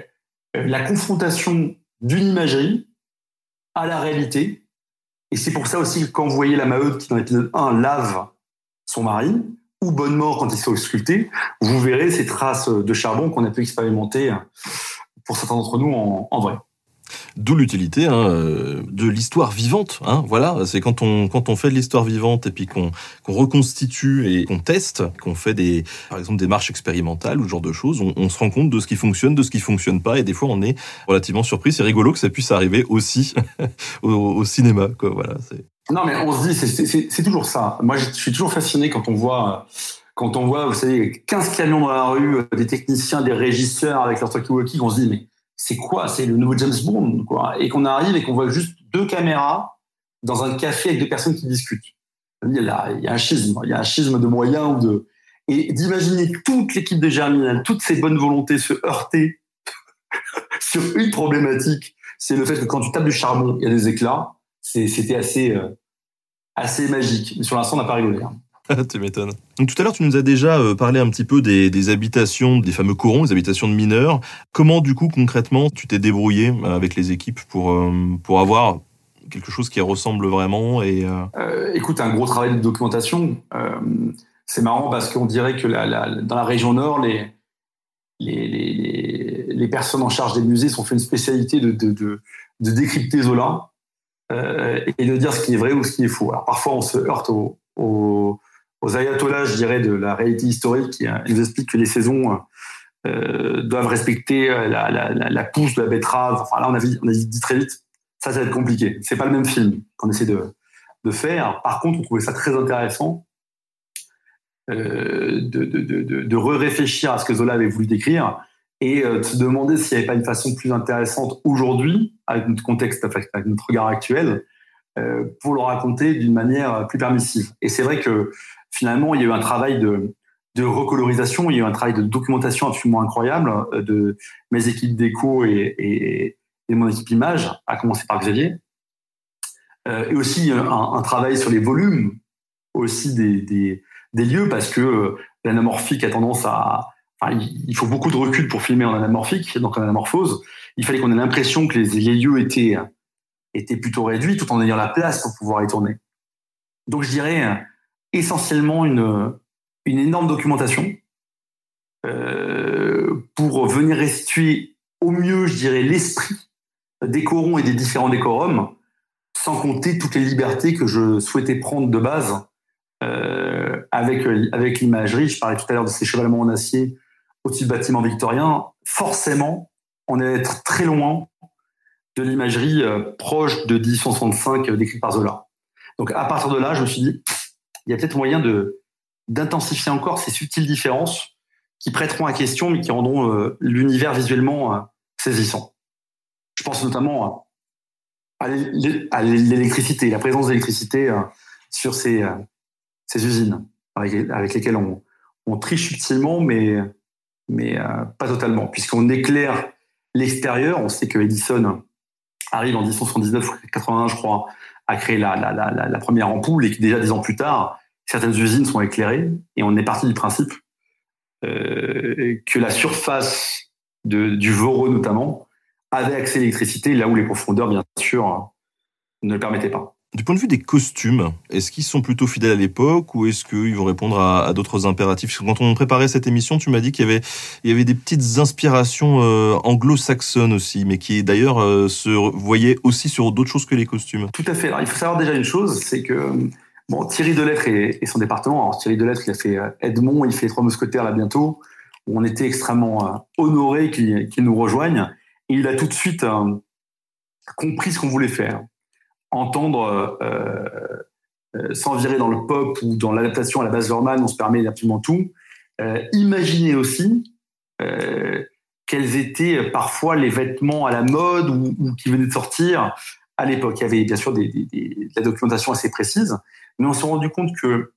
la confrontation d'une imagerie à la réalité. Et c'est pour ça aussi que quand vous voyez la Maheude qui dans l'épisode 1 lave son mari, ou Bonne Mort quand il se fait sculpter, vous verrez ces traces de charbon qu'on a pu expérimenter pour certains d'entre nous en, en vrai. D'où l'utilité hein, euh, de l'histoire vivante. Hein, voilà, c'est quand on fait de l'histoire vivante et puis qu'on reconstitue et qu'on teste, qu'on fait des par exemple des marches expérimentales ou ce genre de choses, on, se rend compte de ce qui fonctionne, de ce qui fonctionne pas et des fois on est relativement surpris. C'est rigolo que ça puisse arriver aussi au, cinéma. Non, mais on se dit, c'est- toujours ça. Moi, je suis toujours fasciné quand on voit, quand on voit, vous savez, 15 camions dans la rue, des techniciens, des régisseurs avec leur talkie-walkie, on se dit, mais c'est quoi? C'est le nouveau James Bond, quoi. Et qu'on arrive et qu'on voit juste deux caméras dans un café avec deux personnes qui discutent. Il y a, il y a un schisme, il y a un schisme de moyens ou de. Et d'imaginer toute l'équipe de Germinal, toutes ces bonnes volontés se heurter sur une problématique, c'est le fait que quand tu tapes du charbon, il y a des éclats. C'était assez, euh, assez magique. Mais sur l'instant, on n'a pas rigolé. Hein. tu m'étonnes. tout à l'heure, tu nous as déjà euh, parlé un petit peu des, habitations, des fameux corons, des habitations de mineurs. Comment, du coup, concrètement, tu t'es débrouillé euh, avec les équipes pour, euh, pour avoir quelque chose qui ressemble vraiment et Écoute, un gros travail de documentation. c'est marrant parce qu'on dirait que dans la région nord, les, les, les, personnes en charge des musées sont fait une spécialité de, de, de, de décrypter Zola et de dire ce qui est vrai ou ce qui est faux. Alors parfois, on se heurte au, au aux ayatollahs, je dirais, de la réalité historique. Qui, nous expliquent que les saisons euh, doivent respecter la, la, la, pousse de la betterave. Enfin, là, on a, dit, on a dit très vite, ça, ça va être compliqué. C'est pas le même film qu'on essaie de, de faire. Par contre, on trouvait ça très intéressant euh, de, de, de, re-réfléchir à ce que Zola avait voulu décrire et euh, de se demander s'il n'y avait pas une façon plus intéressante aujourd'hui, avec notre contexte, avec notre regard actuel, euh, pour le raconter d'une manière plus permissive. Et c'est vrai que finalement, il y a eu un travail de, recolorisation, il y a eu un travail de documentation absolument incroyable euh, de mes équipes d'éco et, et, et, mon équipe image, à commencer par Xavier. Euh, et aussi un, un, travail sur les volumes aussi des, lieux, parce que euh, l'anamorphique a tendance à... Il faut beaucoup de recul pour filmer en anamorphique, donc en anamorphose. Il fallait qu'on ait l'impression que les, les lieux étaient, étaient plutôt réduits, tout en ayant la place pour pouvoir y tourner. Donc je dirais essentiellement une, une énorme documentation euh, pour venir restituer au mieux, je dirais, l'esprit des corons et des différents décorums, sans compter toutes les libertés que je souhaitais prendre de base euh, avec, avec l'imagerie. Je parlais tout à l'heure de ces chevalements en acier au-dessus du bâtiment victorien. Forcément, on est très loin de l'imagerie euh, proche de 1865 euh, décrite par Zola. Donc à partir de là, je me suis dit, il y a peut-être moyen de d'intensifier encore ces subtiles différences qui prêteront à question, mais qui rendront euh, l'univers visuellement euh, saisissant. Je pense notamment à l'électricité, la présence d'électricité euh, sur ces, ces usines avec, lesquelles on, on, triche subtilement, mais, mais pas totalement, puisqu'on éclaire l'extérieur. On sait que Edison arrive en 1979-81, je crois, a créé la, la, première ampoule et que déjà des ans plus tard, certaines usines sont éclairées et on est parti du principe euh, que la surface du Voreux notamment avait accès à l'électricité là où les profondeurs, bien sûr, ne le permettaient pas. Du point de vue des costumes, est-ce qu'ils sont plutôt fidèles à l'époque ou est-ce qu'ils vont répondre à, d'autres impératifs? Quand on préparait cette émission, tu m'as dit qu'il y avait, il y avait des petites inspirations euh, anglo-saxonnes aussi, mais qui d'ailleurs euh, se voyaient aussi sur d'autres choses que les costumes. Tout à fait. Alors, il faut savoir déjà une chose, c'est que bon, Thierry Delettre et, son département, alors Thierry Delettre, il a fait euh, Edmond, il fait Trois Mousquetaires là bientôt, on était extrêmement honorés qu'il nous rejoignent, et il a tout de suite compris ce qu'on voulait faire entendre euh, euh, sans virer dans le pop ou dans l'adaptation à la base Lorman, on se permet absolument tout. Euh, imaginer aussi quels étaient parfois les vêtements à la mode ou, qui venaient de sortir à l'époque. Il y avait bien sûr de la documentation assez précise, mais on s'est rendu compte que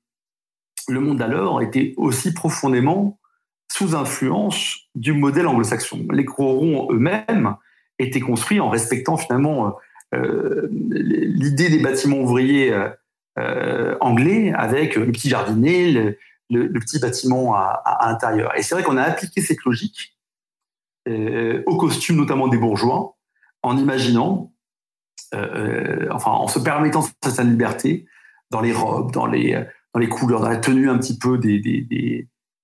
le monde d'alors était aussi profondément sous influence du modèle anglo-saxon. Les corons eux-mêmes étaient construits en respectant finalement euh, l'idée des bâtiments ouvriers euh, euh, anglais avec le petit jardinet, le, petit bâtiment à, à, intérieur. Et c'est vrai qu'on a appliqué cette logique euh, aux costumes, notamment des bourgeois, en imaginant, euh, enfin, en se permettant cette liberté dans les robes, dans les, dans les couleurs, dans la tenue un petit peu des, des,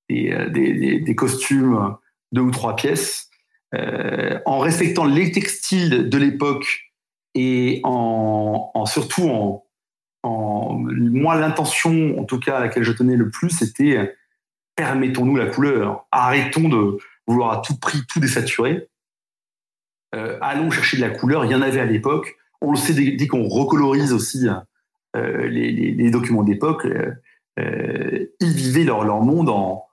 des, des, costumes deux ou trois pièces, euh, en respectant les textiles de l'époque et en, surtout en, moi l'intention en tout cas à laquelle je tenais le plus c'était permettons-nous la couleur. Arrêtons de vouloir à tout prix tout désaturer. Euh, allons chercher de la couleur. Il y en avait à l'époque. On le sait dès, qu'on recolorise aussi euh, les, documents d'époque euh, ils vivaient leur, leur monde en,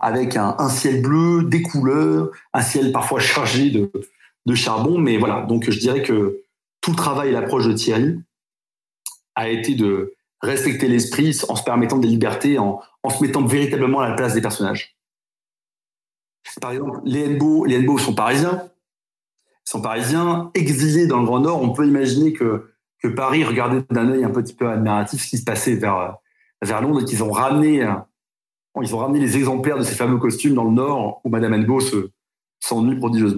avec un, un, ciel bleu, des couleurs, un ciel parfois chargé de, de charbon. Mais voilà, donc je dirais que tout travail et l'approche de Thierry a été de respecter l'esprit en se permettant des libertés, en, en, se mettant véritablement à la place des personnages. Par exemple, les NBO, les sont parisiens, sont parisiens, exilés dans le Grand Nord. On peut imaginer que, que Paris regardait d'un œil un petit peu admiratif ce qui se passait vers, vers Londres et qu'ils ont ramené, ils ont ramené les exemplaires de ces fameux costumes dans le Nord où Madame NBO s'ennuie prodigieusement.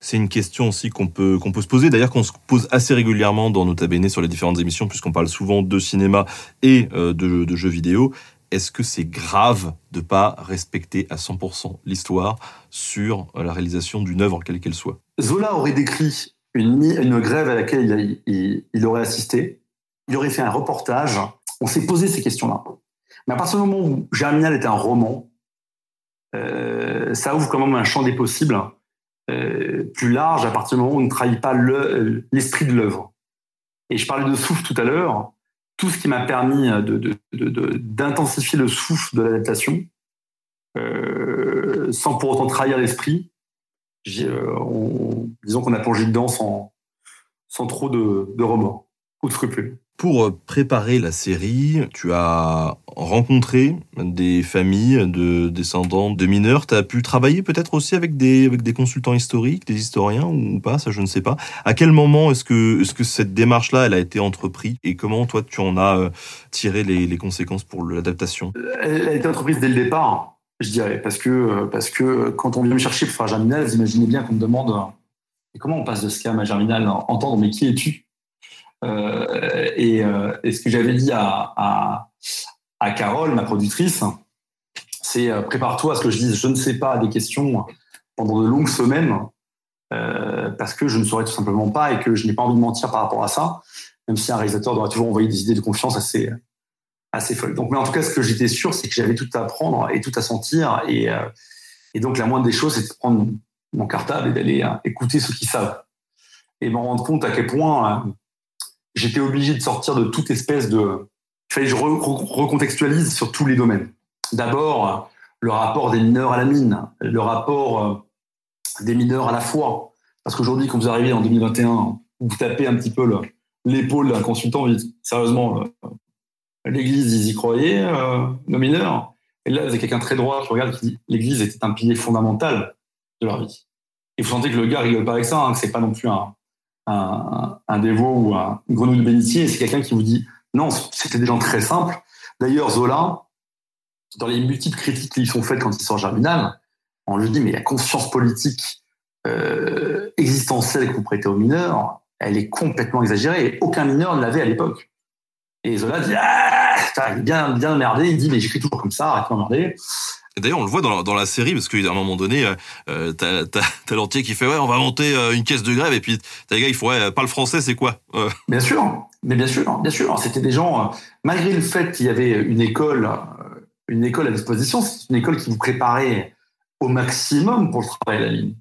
C'est une question aussi qu'on peut, qu'on peut se poser, d'ailleurs qu'on se pose assez régulièrement dans Nota Bene sur les différentes émissions, puisqu'on parle souvent de cinéma et euh, de, jeux vidéo. Est-ce que c'est grave de pas respecter à 100% l'histoire sur la réalisation d'une œuvre, quelle qu'elle soit? Zola aurait décrit une, grève à laquelle il, aurait assisté. Il aurait fait un reportage. On s'est posé ces questions-là. Mais à partir du moment où Germinal est un roman, euh, ça ouvre quand même un champ des possibles euh, plus large à partir du moment où on ne trahit pas l'esprit le, de l'œuvre. Et je parlais de souffle tout à l'heure. Tout ce qui m'a permis d'intensifier de, de, le souffle de l'adaptation, euh, sans pour autant trahir l'esprit, euh, disons qu'on a plongé dedans sans, sans trop de, de remords ou de scrupules. Pour préparer la série, tu as rencontré des familles de descendants de mineurs. Tu as pu travailler peut-être aussi avec des, avec des consultants historiques, des historiens ou pas, ça je ne sais pas. À quel moment est-ce que, est-ce que cette démarche-là, elle a été entreprise et comment toi tu en as euh, tiré les, les conséquences pour l'adaptation? Elle a été entreprise dès le départ, je dirais, parce que, parce que quand on vient me chercher pour faire Germinal, imaginez bien qu'on me demande et comment on passe de scam à Germinal, entendre mais qui es-tu? euh, et, euh, et, ce que j'avais dit à, à, Carole, ma productrice, c'est euh, prépare-toi à ce que je dise je ne sais pas des questions pendant de longues semaines, euh, parce que je ne saurais tout simplement pas et que je n'ai pas envie de mentir par rapport à ça, même si un réalisateur doit toujours envoyer des idées de confiance assez, assez folles. Donc, mais en tout cas, ce que j'étais sûr, c'est que j'avais tout à apprendre et tout à sentir. Et, euh, et donc, la moindre des choses, c'est de prendre mon cartable et d'aller écouter ceux qui savent. Et me rendre compte à quel point j'étais obligé de sortir de toute espèce de. Il fallait que je recontextualise sur tous les domaines. D'abord, le rapport des mineurs à la mine, le rapport euh, des mineurs à la foi. Parce qu'aujourd'hui, quand vous arrivez en 2021, vous tapez un petit peu l'épaule d'un consultant, vous dites sérieusement, euh, l'Église, ils y croyaient, euh, nos mineurs? Et là, vous avez quelqu'un très droit qui regarde qui dit l'Église était un pilier fondamental de leur vie. Et vous sentez que le gars rigole pas avec ça, hein, que c'est pas non plus un, un, dévot ou un, grenouille de bénitier, c'est quelqu'un qui vous dit non, c'était des gens très simples. D'ailleurs, Zola, dans les multiples critiques qui lui sont faites quand il sort Germinal, on lui dit mais la conscience politique euh, existentielle que vous prêtez aux mineurs, elle est complètement exagérée et aucun mineur ne l'avait à l'époque. Et Zola dit ah, bien, bien merdé, il dit mais j'écris toujours comme ça, arrête de m'emmerder. D'ailleurs, on le voit dans la, série, parce qu'à un moment donné, euh, euh t'as as, l'entier qui fait ouais, on va monter euh, une caisse de grève, et puis t'as les gars, il faut ouais, pas le français, c'est quoi euh? Bien sûr, mais bien sûr, bien sûr. C'était des gens, malgré le fait qu'il y avait une école, une école à disposition, c'est une école qui vous préparait au maximum pour le travail à la ligne.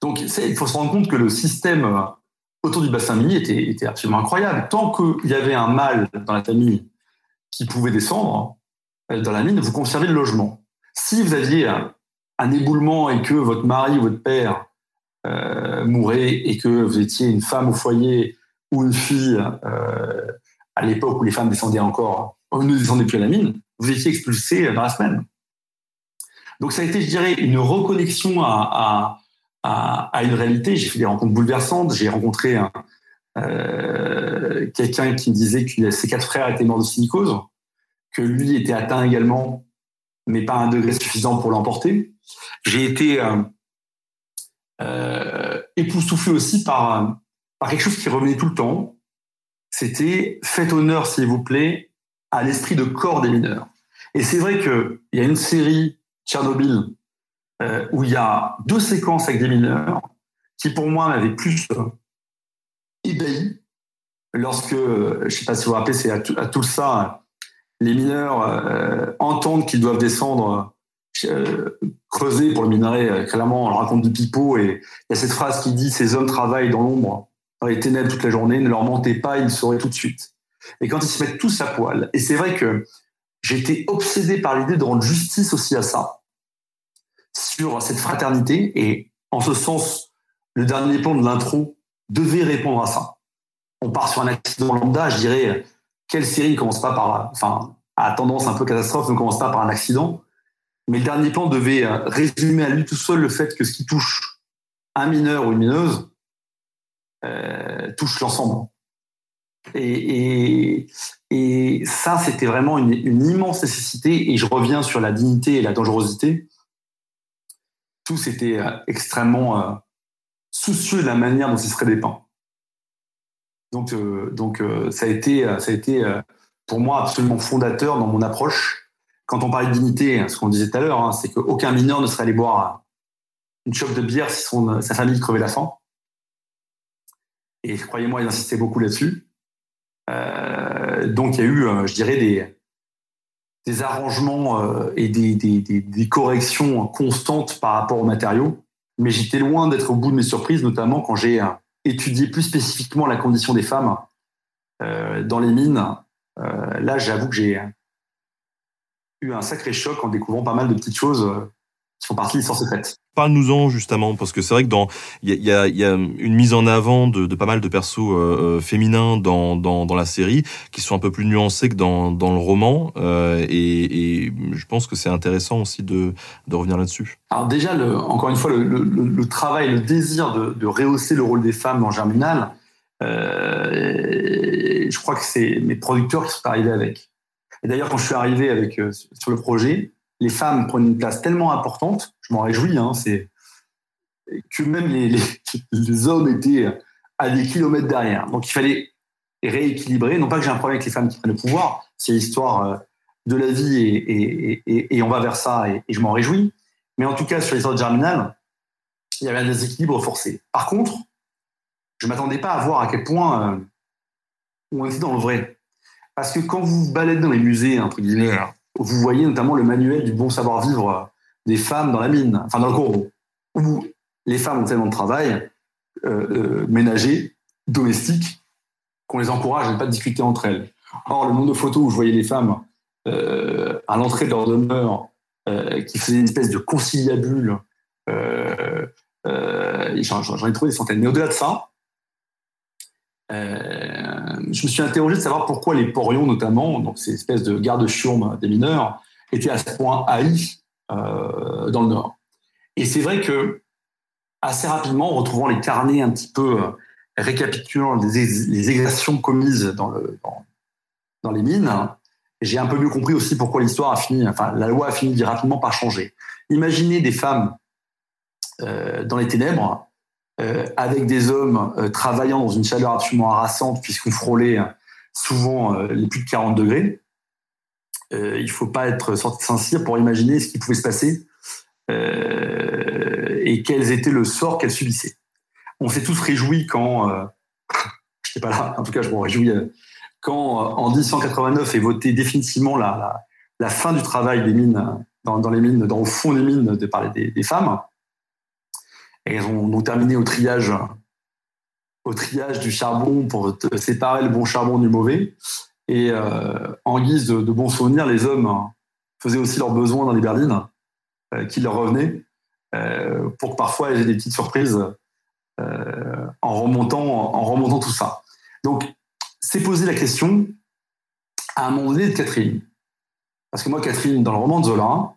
Donc, il faut se rendre compte que le système autour du bassin minier était, était absolument incroyable. Tant qu'il y avait un mâle dans la famille qui pouvait descendre, dans la mine, vous conservez le logement. Si vous aviez un, éboulement et que votre mari ou votre père euh, mourait et que vous étiez une femme au foyer ou une fille euh, à l'époque où les femmes descendaient encore, ne descendaient plus à la mine, vous étiez expulsé dans la semaine. Donc ça a été, je dirais, une reconnexion à, une réalité. J'ai fait des rencontres bouleversantes. J'ai rencontré euh, quelqu'un qui me disait que ses quatre frères étaient morts de silicose que lui était atteint également, mais pas à un degré suffisant pour l'emporter. J'ai été euh, euh, époustouflé aussi par, par quelque chose qui revenait tout le temps. C'était faites honneur, s'il vous plaît, à l'esprit de corps des mineurs. Et c'est vrai qu'il y a une série, Tchernobyl, euh, où il y a deux séquences avec des mineurs qui, pour moi, m'avaient plus euh, ébahi. Lorsque, je ne sais pas si vous vous rappelez, c'est à, tout, ça, les mineurs entendent qu'ils doivent descendre, creuser pour le minerai. clairement, on leur raconte du pipeau. Et il y a cette phrase qui dit Ces hommes travaillent dans l'ombre, dans les ténèbres toute la journée, ne leur mentez pas, ils le sauraient tout de suite. Et quand ils se mettent tous à poil, et c'est vrai que j'étais obsédé par l'idée de rendre justice aussi à ça, sur cette fraternité. Et en ce sens, le dernier plan de l'intro devait répondre à ça. On part sur un accident lambda, je dirais, quelle série ne commence pas par, enfin, à tendance un peu catastrophe, ne commence pas par un accident. Mais le dernier plan devait euh, résumer à lui tout seul le fait que ce qui touche un mineur ou une mineuse euh, touche l'ensemble. Et, ça, c'était vraiment une, immense nécessité. Et je reviens sur la dignité et la dangerosité. Tous étaient euh, extrêmement soucieux de la manière dont ils seraient dépeints. Donc, euh, donc ça a été, ça a été pour moi absolument fondateur dans mon approche. Quand on parlait de dignité, ce qu'on disait tout à l'heure, hein, c'est qu'aucun mineur ne serait allé boire une chope de bière si son, sa famille crevait la faim. Et croyez-moi, il insistait beaucoup là-dessus. Euh, donc il y a eu, euh, je dirais, des, des arrangements euh, et des, des, des, corrections constantes par rapport aux matériaux. Mais j'étais loin d'être au bout de mes surprises, notamment quand j'ai étudié plus spécifiquement la condition des femmes dans les mines. là, j'avoue que j'ai eu un sacré choc en découvrant pas mal de petites choses qui font partie des l'histoire secrète. Parle-nous-en justement, parce que c'est vrai que dans il y a, y a, une mise en avant de, de pas mal de persos euh, euh, féminins dans, dans, dans, la série qui sont un peu plus nuancés que dans, dans le roman, euh, et, et, je pense que c'est intéressant aussi de, de revenir là-dessus. Alors déjà, le, encore une fois, le, le, le, travail, le désir de, de, rehausser le rôle des femmes dans Germinal, euh, je crois que c'est mes producteurs qui sont arrivés avec. Et d'ailleurs, quand je suis arrivé avec sur le projet, les femmes prennent une place tellement importante, je m'en réjouis, hein, c'est que même les, hommes étaient à des kilomètres derrière. Donc il fallait rééquilibrer. Non pas que j'ai un problème avec les femmes qui prennent le pouvoir, c'est l'histoire euh, de la vie et, on va vers ça et, je m'en réjouis. Mais en tout cas, sur l'histoire de Germinal, il y avait un déséquilibre forcé. Par contre, je ne m'attendais pas à voir à quel point euh, on était dans le vrai. Parce que quand vous baladez dans les musées, entre guillemets, vous voyez notamment le manuel du bon savoir-vivre des femmes dans la mine, enfin dans le corps, où les femmes ont tellement de travail euh, euh, domestique, qu'on les encourage à ne pas discuter entre elles. Or, le nombre de photos où je voyais les femmes euh, à l'entrée de leur demeure qui faisaient une espèce de conciliabule, j'en ai trouvé des centaines. Mais au-delà de ça, je me suis interrogé de savoir pourquoi les porions, notamment, donc ces espèces de gardes-chiourmes des mineurs, étaient à ce point haïs euh, dans le Nord. Et c'est vrai que assez rapidement, en retrouvant les carnets un petit peu euh, récapitulant les, les, exactions commises dans, le, dans, les mines, j'ai un peu mieux compris aussi pourquoi l'histoire a fini, enfin la loi a fini rapidement par changer. Imaginez des femmes euh, dans les ténèbres euh, avec des hommes euh, travaillant dans une chaleur absolument harassante puisqu'on frôlait euh, souvent les plus de 40 degrés. il ne faut pas être sorti de Saint-Cyr pour imaginer ce qui pouvait se passer et quel était le sort qu'elles subissaient. On s'est tous réjouis quand, je n'étais pas là, en tout cas je me réjouis, quand en 1889 est votée définitivement la, fin du travail des mines, dans, les mines, dans le fond des mines parler des, des femmes. Et elles ont, terminé au triage, au triage du charbon pour séparer le bon charbon du mauvais. Et euh, en guise de, bons souvenirs, les hommes faisaient aussi leurs besoins dans les berlines euh, qui leur revenaient euh, pour que parfois aient des petites surprises en, remontant, en remontant tout ça. Donc, c'est poser la question à un moment donné de Catherine. Parce que moi, Catherine, dans le roman de Zola,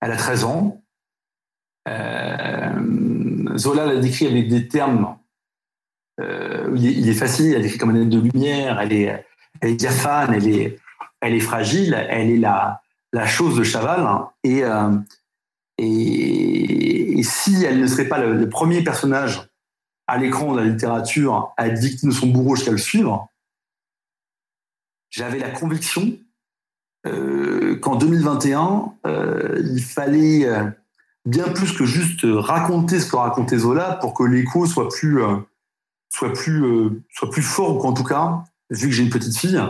elle a 13 ans. Zola l'a décrit avec des termes. Euh, il, est, facile, il a décrit comme une aide de lumière, elle est, elle est diaphane, elle est, elle est fragile, elle est la, chose de Chaval. Euh, et, si elle ne serait pas le, premier personnage à l'écran de la littérature à être de son bourreau jusqu'à le suivre, j'avais la conviction euh, qu'en 2021, euh, il fallait bien plus que juste raconter ce que racontait Zola pour que l'écho soit plus, soit plus, soit plus fort, ou qu'en tout cas, vu que j'ai une petite fille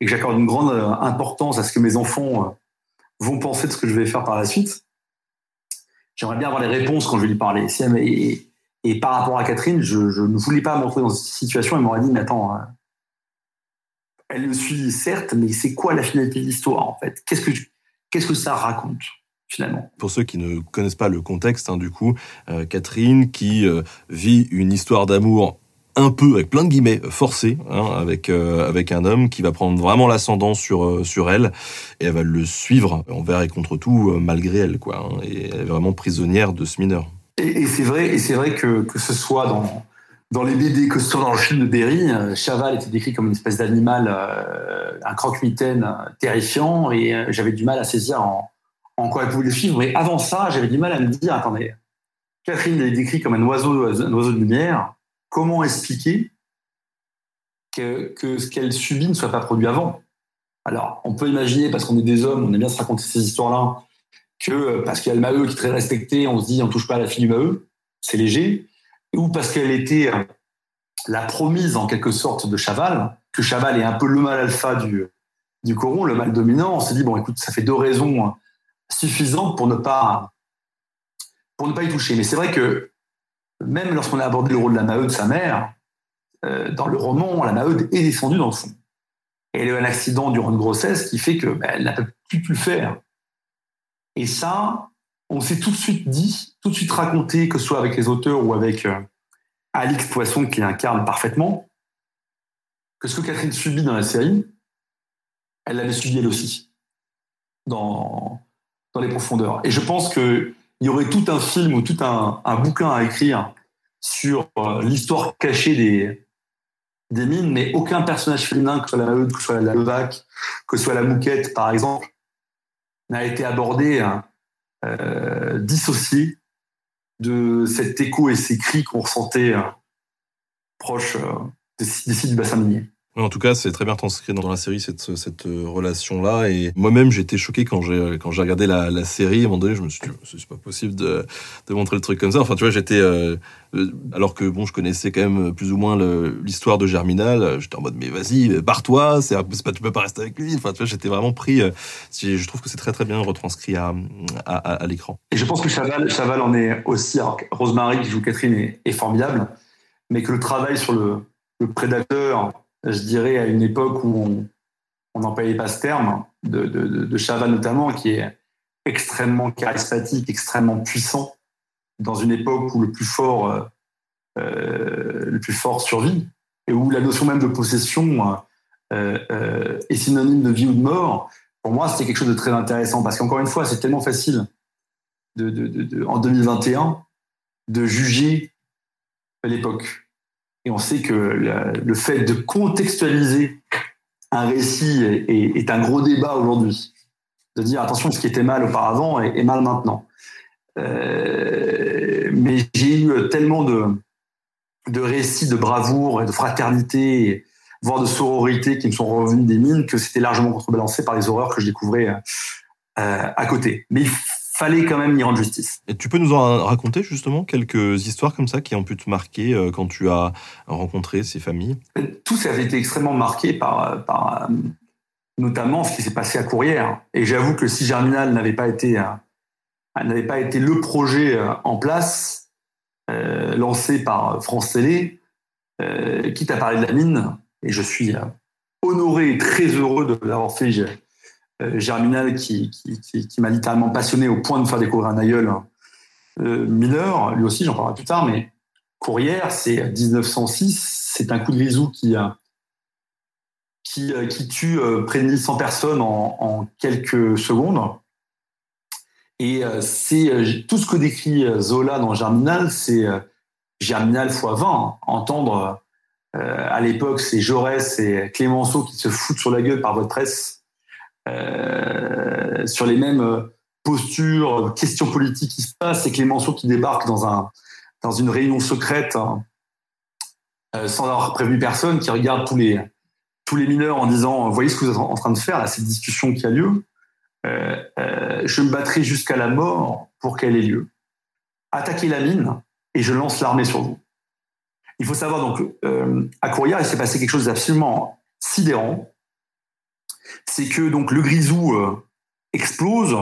et que j'accorde une grande importance à ce que mes enfants vont penser de ce que je vais faire par la suite, j'aimerais bien avoir les réponses quand je vais lui parler. Et, par rapport à Catherine, je, ne voulais pas me dans cette situation. Elle m'aurait dit, mais attends, euh, elle le suit certes, mais c'est quoi la finalité de l'histoire en fait? Qu'est-ce que qu'est-ce que ça raconte? Finalement Pour ceux qui ne connaissent pas le contexte, hein, du coup, euh, Catherine qui euh, vit une histoire d'amour un peu, avec plein de guillemets, forcée, hein, avec, avec un homme qui va prendre vraiment l'ascendant sur, sur elle, et elle va le suivre envers et contre tout, malgré elle, quoi. Hein, et elle est vraiment prisonnière de ce mineur. Et, c'est vrai, et c'est vrai que, que ce soit dans, dans les BD, que ce soit dans le film de Berry, euh, Chaval était décrit comme une espèce d'animal, euh, un croque-mitaine euh, terrifiant, et j'avais du mal à saisir en, en quoi elle pouvait le suivre. Mais avant ça, j'avais du mal à me dire, attendez, Catherine est décrit comme un oiseau, un oiseau de lumière. Comment expliquer que, ce qu'elle subit ne soit pas produit avant? Alors, on peut imaginer, parce qu'on est des hommes, on aime bien se raconter ces histoires-là, que euh, parce qu'il y a le Maheu qui est très respecté, on se dit on touche pas à la fille du Maheu, c'est léger, ou parce qu'elle était euh, la promise en quelque sorte de Chaval, que Chaval est un peu le mal alpha du, du coron, le mal dominant, on se dit bon écoute, ça fait deux raisons euh, suffisantes pour ne pas pour ne pas y toucher. Mais c'est vrai que même lorsqu'on a abordé le rôle de la Maheude, sa mère, dans le roman, la Maheude est descendue dans le fond. Et elle a eu un accident durant une grossesse qui fait qu'elle ben, n'a plus pu le faire. Et ça, on s'est tout de suite dit, tout de suite raconté, que ce soit avec les auteurs ou avec euh, Alix Poisson qui l'incarne parfaitement, que ce que Catherine subit dans la série, elle l'avait subi elle aussi, dans, les profondeurs. Et je pense qu'il y aurait tout un film ou tout un, bouquin à écrire sur euh, l'histoire cachée des, des mines, mais aucun personnage féminin, que ce soit la Maheude, que ce soit la Levac, que ce soit la Mouquette, par exemple, n'a été abordé hein, euh, dissocié de cet écho et ces cris qu'on ressentait euh, proches euh, des, sites du bassin minier. En tout cas, c'est très bien transcrit dans la série cette, cette relation-là. Et moi-même, j'étais choqué quand j'ai quand j'ai regardé la, la, série. À un moment donné, je me suis dit, c'est pas possible de, de, montrer le truc comme ça. Enfin, tu vois, j'étais euh, alors que bon, je connaissais quand même plus ou moins l'histoire de Germinal. J'étais en mode, mais vas-y, barre-toi. C'est pas, tu peux pas rester avec lui. Enfin, tu vois, j'étais vraiment pris. Euh, je trouve que c'est très très bien retranscrit à, à, à, l'écran. Et je pense que Chaval, Chaval en est aussi. Alors, Rosemary qui joue Catherine est, est formidable, mais que le travail sur le, le prédateur je dirais, à une époque où on n'employait pas ce terme, de, de, Chaval notamment, qui est extrêmement charismatique, extrêmement puissant, dans une époque où le plus fort, euh, euh le plus fort survit, et où la notion même de possession euh, est synonyme de vie ou de mort. Pour moi, c'était quelque chose de très intéressant, parce qu'encore une fois, c'est tellement facile en 2021 de juger l'époque. Et on sait que le, fait de contextualiser un récit est, un gros débat aujourd'hui. De dire attention, ce qui était mal auparavant est, mal maintenant. Euh, mais j'ai eu tellement de, de récits de bravoure et de fraternité, voire de sororité qui me sont revenus des mines, que c'était largement contrebalancé par les horreurs que je découvrais euh, à côté. Mais fallait quand même y rendre justice. Et tu peux nous en raconter justement quelques histoires comme ça qui ont pu te marquer euh, quand tu as rencontré ces familles? Tout ça a été extrêmement marqué par, par notamment ce qui s'est passé à Courrières. Et j'avoue que si Germinal n'avait pas été euh, n'avait pas été le projet euh, en place lancé par France Télé, quitte à parler de la mine, et je suis honoré et très heureux de l'avoir fait euh, Germinal qui, qui, m'a littéralement passionné au point de faire découvrir un aïeul euh, mineur. Lui aussi, j'en parlerai plus tard, mais Courrières, c'est 1906. C'est un coup de grisou qui, qui, euh, qui tue près de 1100 personnes en, quelques secondes. Et c'est tout ce que décrit Zola dans Germinal, c'est Germinal x 20. Entendre à l'époque, c'est Jaurès et Clémenceau qui se foutent sur la gueule par votre presse euh, sur les mêmes euh, postures, questions politiques qui se passent. C'est Clémenceau qui débarque dans, un, dans une réunion secrète hein, sans avoir prévenu personne, qui regarde tous les, tous les mineurs en disant voyez ce que vous êtes en train de faire, là, cette discussion qui a lieu. je me battrai jusqu'à la mort pour qu'elle ait lieu. Attaquez la mine et je lance l'armée sur vous. Il faut savoir donc, à Courrières, il s'est passé quelque chose d'absolument sidérant. C'est que donc le grisou explose,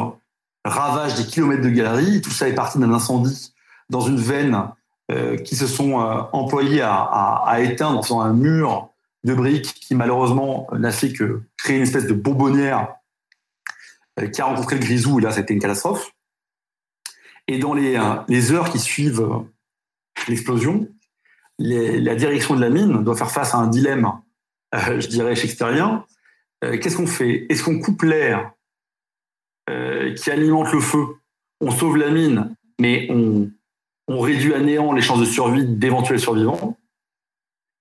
ravage des kilomètres de galeries. Tout ça est parti d'un incendie dans une veine euh, qui se sont euh, employés à, éteindre un mur de briques qui malheureusement n'a fait que créer une espèce de bonbonnière euh, qui a rencontré le grisou et là été une catastrophe. Et dans les, les heures qui suivent l'explosion, la direction de la mine doit faire face à un dilemme, je dirais shakespearien. Qu'est-ce qu'on fait? Est-ce qu'on coupe l'air qui alimente le feu? On sauve la mine, mais on, on réduit à néant les chances de survie d'éventuels survivants?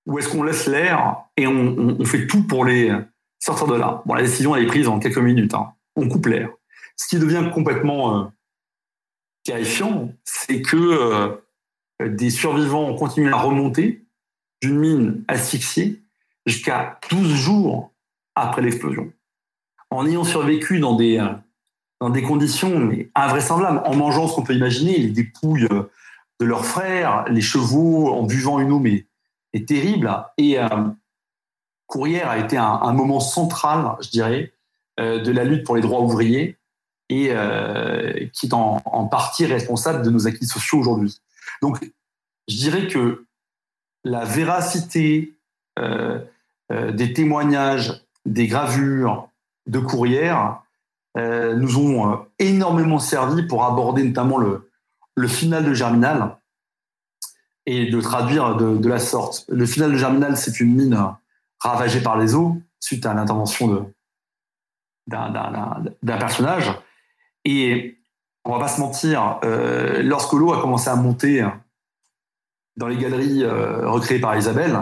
Ou est-ce qu'on laisse l'air et on, fait tout pour les sortir de là? Bon, la décision est prise en quelques minutes. Hein. On coupe l'air. Ce qui devient complètement euh, terrifiant, c'est que euh, des survivants ont continué à remonter d'une mine asphyxiée jusqu'à 12 jours après l'explosion. En ayant survécu dans des, euh, dans des conditions invraisemblables, en mangeant ce qu'on peut imaginer, les dépouilles de leurs frères, les chevaux, en buvant une eau mais terrible. Et euh, Courrières a été un, moment central, je dirais, euh, de la lutte pour les droits ouvriers et euh, qui est en, partie responsable de nos acquis sociaux aujourd'hui. Donc, je dirais que la véracité des témoignages, des gravures de Courrières nous ont énormément servi pour aborder notamment le, final de Germinal et de traduire de, la sorte. Le final de Germinal, c'est une mine ravagée par les eaux suite à l'intervention d'un personnage. Et on va pas se mentir, euh, lorsque l'eau a commencé à monter dans les galeries euh, recréées par Isabelle,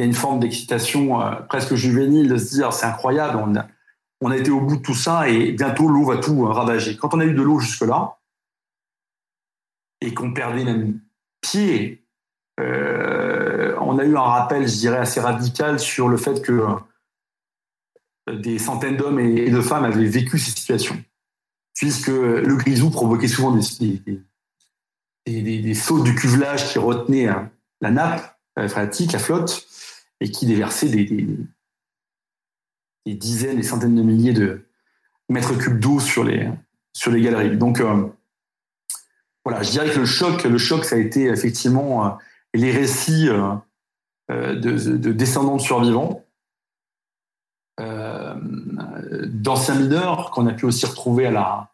il y a une forme d'excitation euh, presque juvénile de se dire c'est incroyable, on a, on a, été au bout de tout ça et bientôt l'eau va tout ravager. Quand on a eu de l'eau jusque-là, et qu'on perdait même pied. Euh, on a eu un rappel, je dirais, assez radical sur le fait que euh, des centaines d'hommes et de femmes avaient vécu ces situations, puisque le grisou provoquait souvent des, des, des, sauts du cuvelage qui retenaient hein, la nappe phréatique, la flotte, et qui déversaient des, dizaines, des centaines de milliers de mètres cubes d'eau sur les, sur les galeries. Donc, euh, voilà, je dirais que le choc, le choc, ça a été effectivement euh, les récits euh, de, descendants de survivants, d'anciens mineurs qu'on a pu aussi retrouver à la,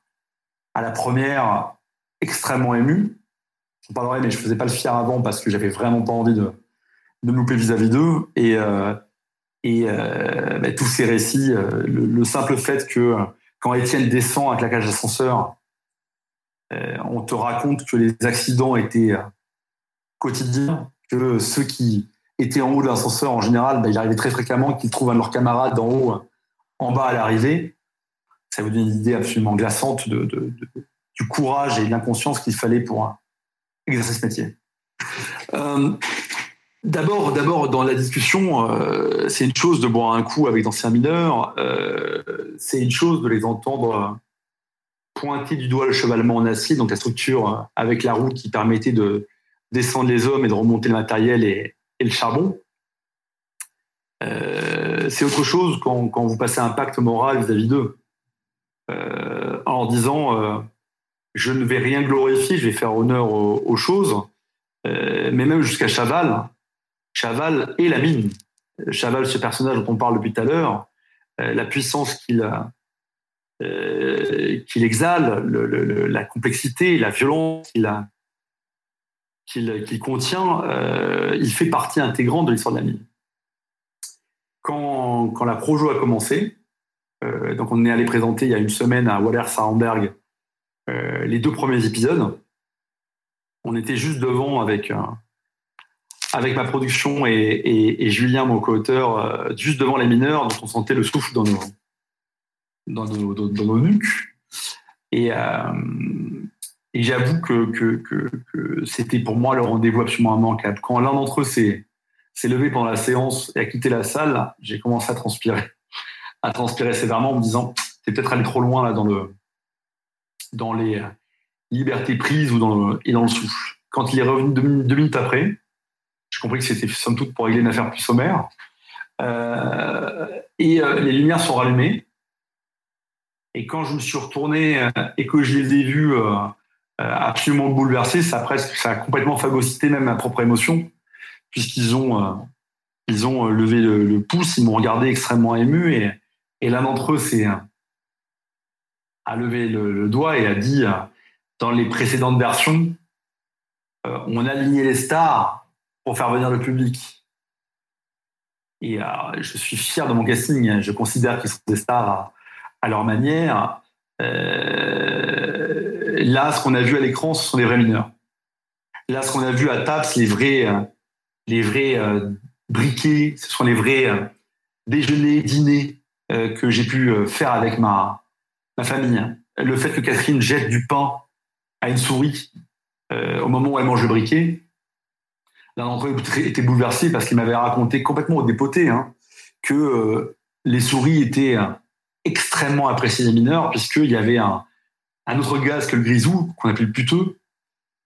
à la première, extrêmement émus. Je parlerai, mais je faisais pas le fier avant parce que j'avais vraiment pas envie de, de louper vis-à-vis d'eux. Et, et bah, tous ces récits, le, le, simple fait que quand Étienne descend avec la cage d'ascenseur, euh, on te raconte que les accidents étaient euh, quotidiens, que ceux qui étaient en haut de l'ascenseur, en général, bah, il arrivait très fréquemment qu'ils trouvent un de leurs camarades en haut, en bas à l'arrivée. Ça vous donne une idée absolument glaçante de, du courage et de l'inconscience qu'il fallait pour exercer ce métier. Euh, d'abord, d'abord, dans la discussion, c'est une chose de boire un coup avec d'anciens mineurs, c'est une chose de les entendre pointer du doigt le chevalement en acier, donc la structure euh, avec la roue qui permettait de descendre les hommes et de remonter le matériel et, le charbon. Euh, c'est autre chose quand, vous passez un pacte moral vis-à-vis d'eux, euh, en disant je ne vais rien glorifier, je vais faire honneur aux, choses, mais même jusqu'à Chaval, Chaval et la mine. Chaval, ce personnage dont on parle depuis tout à l'heure, la puissance qu'il euh, exhale, la complexité, la violence qu'il contient, euh, il fait partie intégrante de l'histoire de la mine. Quand, quand, la Projo a commencé, euh, donc on est allé présenter il y a une semaine à Waller Sarenberg les deux premiers épisodes. On était juste devant avec, avec ma production et, Julien, mon co-auteur, juste devant les mineurs, donc on sentait le souffle dans nos, dans nos, nuques. Et, euh, j'avoue que, c'était pour moi le rendez-vous absolument immanquable. Quand l'un d'entre eux s'est levé pendant la séance et a quitté la salle, j'ai commencé à transpirer, à transpirer sévèrement en me disant, t'es peut-être allé trop loin là dans le, dans les libertés prises ou dans et dans le souffle. Quand il est revenu deux, minutes après, j'ai compris que c'était somme toute pour régler une affaire plus sommaire. Euh, et euh, les lumières sont rallumées. Et quand je me suis retourné euh, et que je les ai vus absolument bouleversés, ça a presque, ça a complètement phagocyté même ma propre émotion, puisqu'ils ont, ils ont levé le, pouce, ils m'ont regardé extrêmement ému, et, l'un d'entre eux s'est a levé le, doigt et a dit dans les précédentes versions, on a aligné les stars pour faire venir le public. Et euh, je suis fier de mon casting. Je considère qu'ils sont des stars à, leur manière. Euh, là, ce qu'on a vu à l'écran, ce sont des vrais mineurs. Là, ce qu'on a vu à TAPS, les vrais, euh, les vrais briquets, ce sont les vrais déjeuners, dîners que j'ai pu faire avec ma, ma famille. Le fait que Catherine jette du pain à une souris au moment où elle mange le briquet, L'un d'entre était bouleversé parce qu'il m'avait raconté complètement au dépoté hein, que euh, les souris étaient euh, extrêmement appréciées des mineurs puisqu'il y avait un, autre gaz que le grisou, qu'on appelle le puteux,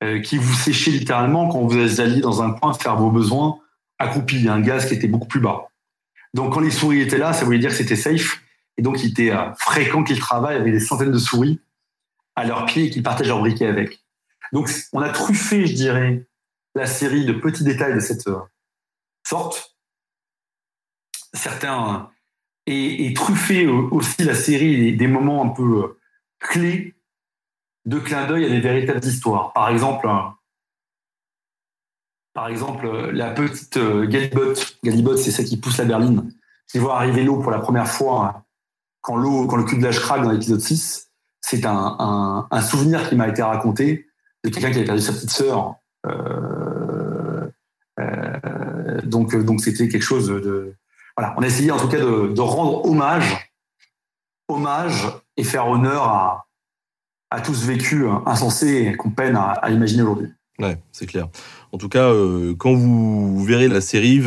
euh, qui vous séchait littéralement quand vous alliez dans un coin faire vos besoins accroupis, un gaz qui était beaucoup plus bas. Donc quand les souris étaient là, ça voulait dire que c'était safe. Et donc il était fréquent qu'ils travaillent avec des centaines de souris à leurs pieds et qu'ils partagent leur briquet avec. Donc on a truffé, je dirais, la série de petits détails de cette euh, sorte. Certains et, truffé aussi la série des, moments un peu euh, clés de clin d'œil à des véritables histoires. Par exemple, par exemple la petite euh, Galibot. Galibot, c'est celle qui pousse la berline. Qui voit arriver l'eau pour la première fois quand l'eau, quand le cul de l'âge craque dans l'épisode 6. C'est un, un, souvenir qui m'a été raconté de quelqu'un qui avait perdu sa petite sœur euh, euh, donc, donc c'était quelque chose de, voilà. On a essayé en tout cas de, rendre hommage, hommage et faire honneur à, à tout ce vécu insensé qu'on peine à, imaginer aujourd'hui. Ouais, c'est clair. En tout cas, euh, quand vous verrez la série,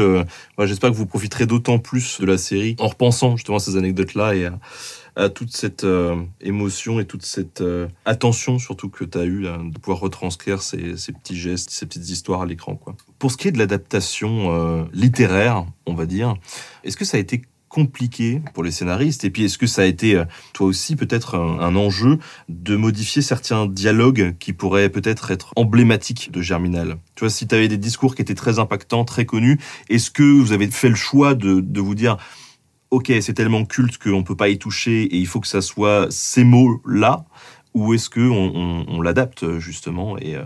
j'espère que vous profiterez d'autant plus de la série en repensant justement à ces anecdotes-là et à, à toute cette euh, émotion et toute cette euh, attention surtout que tu as eu de pouvoir retranscrire ces, petits gestes, ces petites histoires à l'écran. Pour ce qui est de l'adaptation euh, littéraire, on va dire, est-ce que ça a été compliqué pour les scénaristes? Et puis, est-ce que ça a été, toi aussi, peut-être un, enjeu de modifier certains dialogues qui pourraient peut-être être emblématiques de Germinal? Tu vois, si tu avais des discours qui étaient très impactants, très connus, est-ce que vous avez fait le choix de vous dire ok, c'est tellement culte qu'on ne peut pas y toucher et il faut que ça soit ces mots-là ou est-ce qu'on on, l'adapte justement et euh,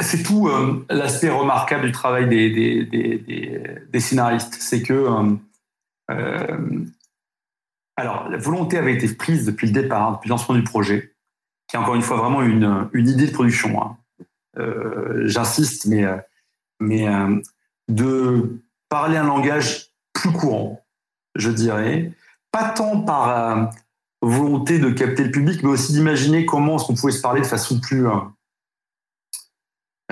C'est tout euh, l'aspect remarquable du travail des, scénaristes. C'est que. Euh, alors, la volonté avait été prise depuis le départ, depuis lancement du projet, qui est encore une fois vraiment une, idée de production. Hein. J'insiste, mais, mais de parler un langage plus courant, je dirais. Pas tant par euh, volonté de capter le public, mais aussi d'imaginer comment est-ce qu'on pouvait se parler de façon plus, euh,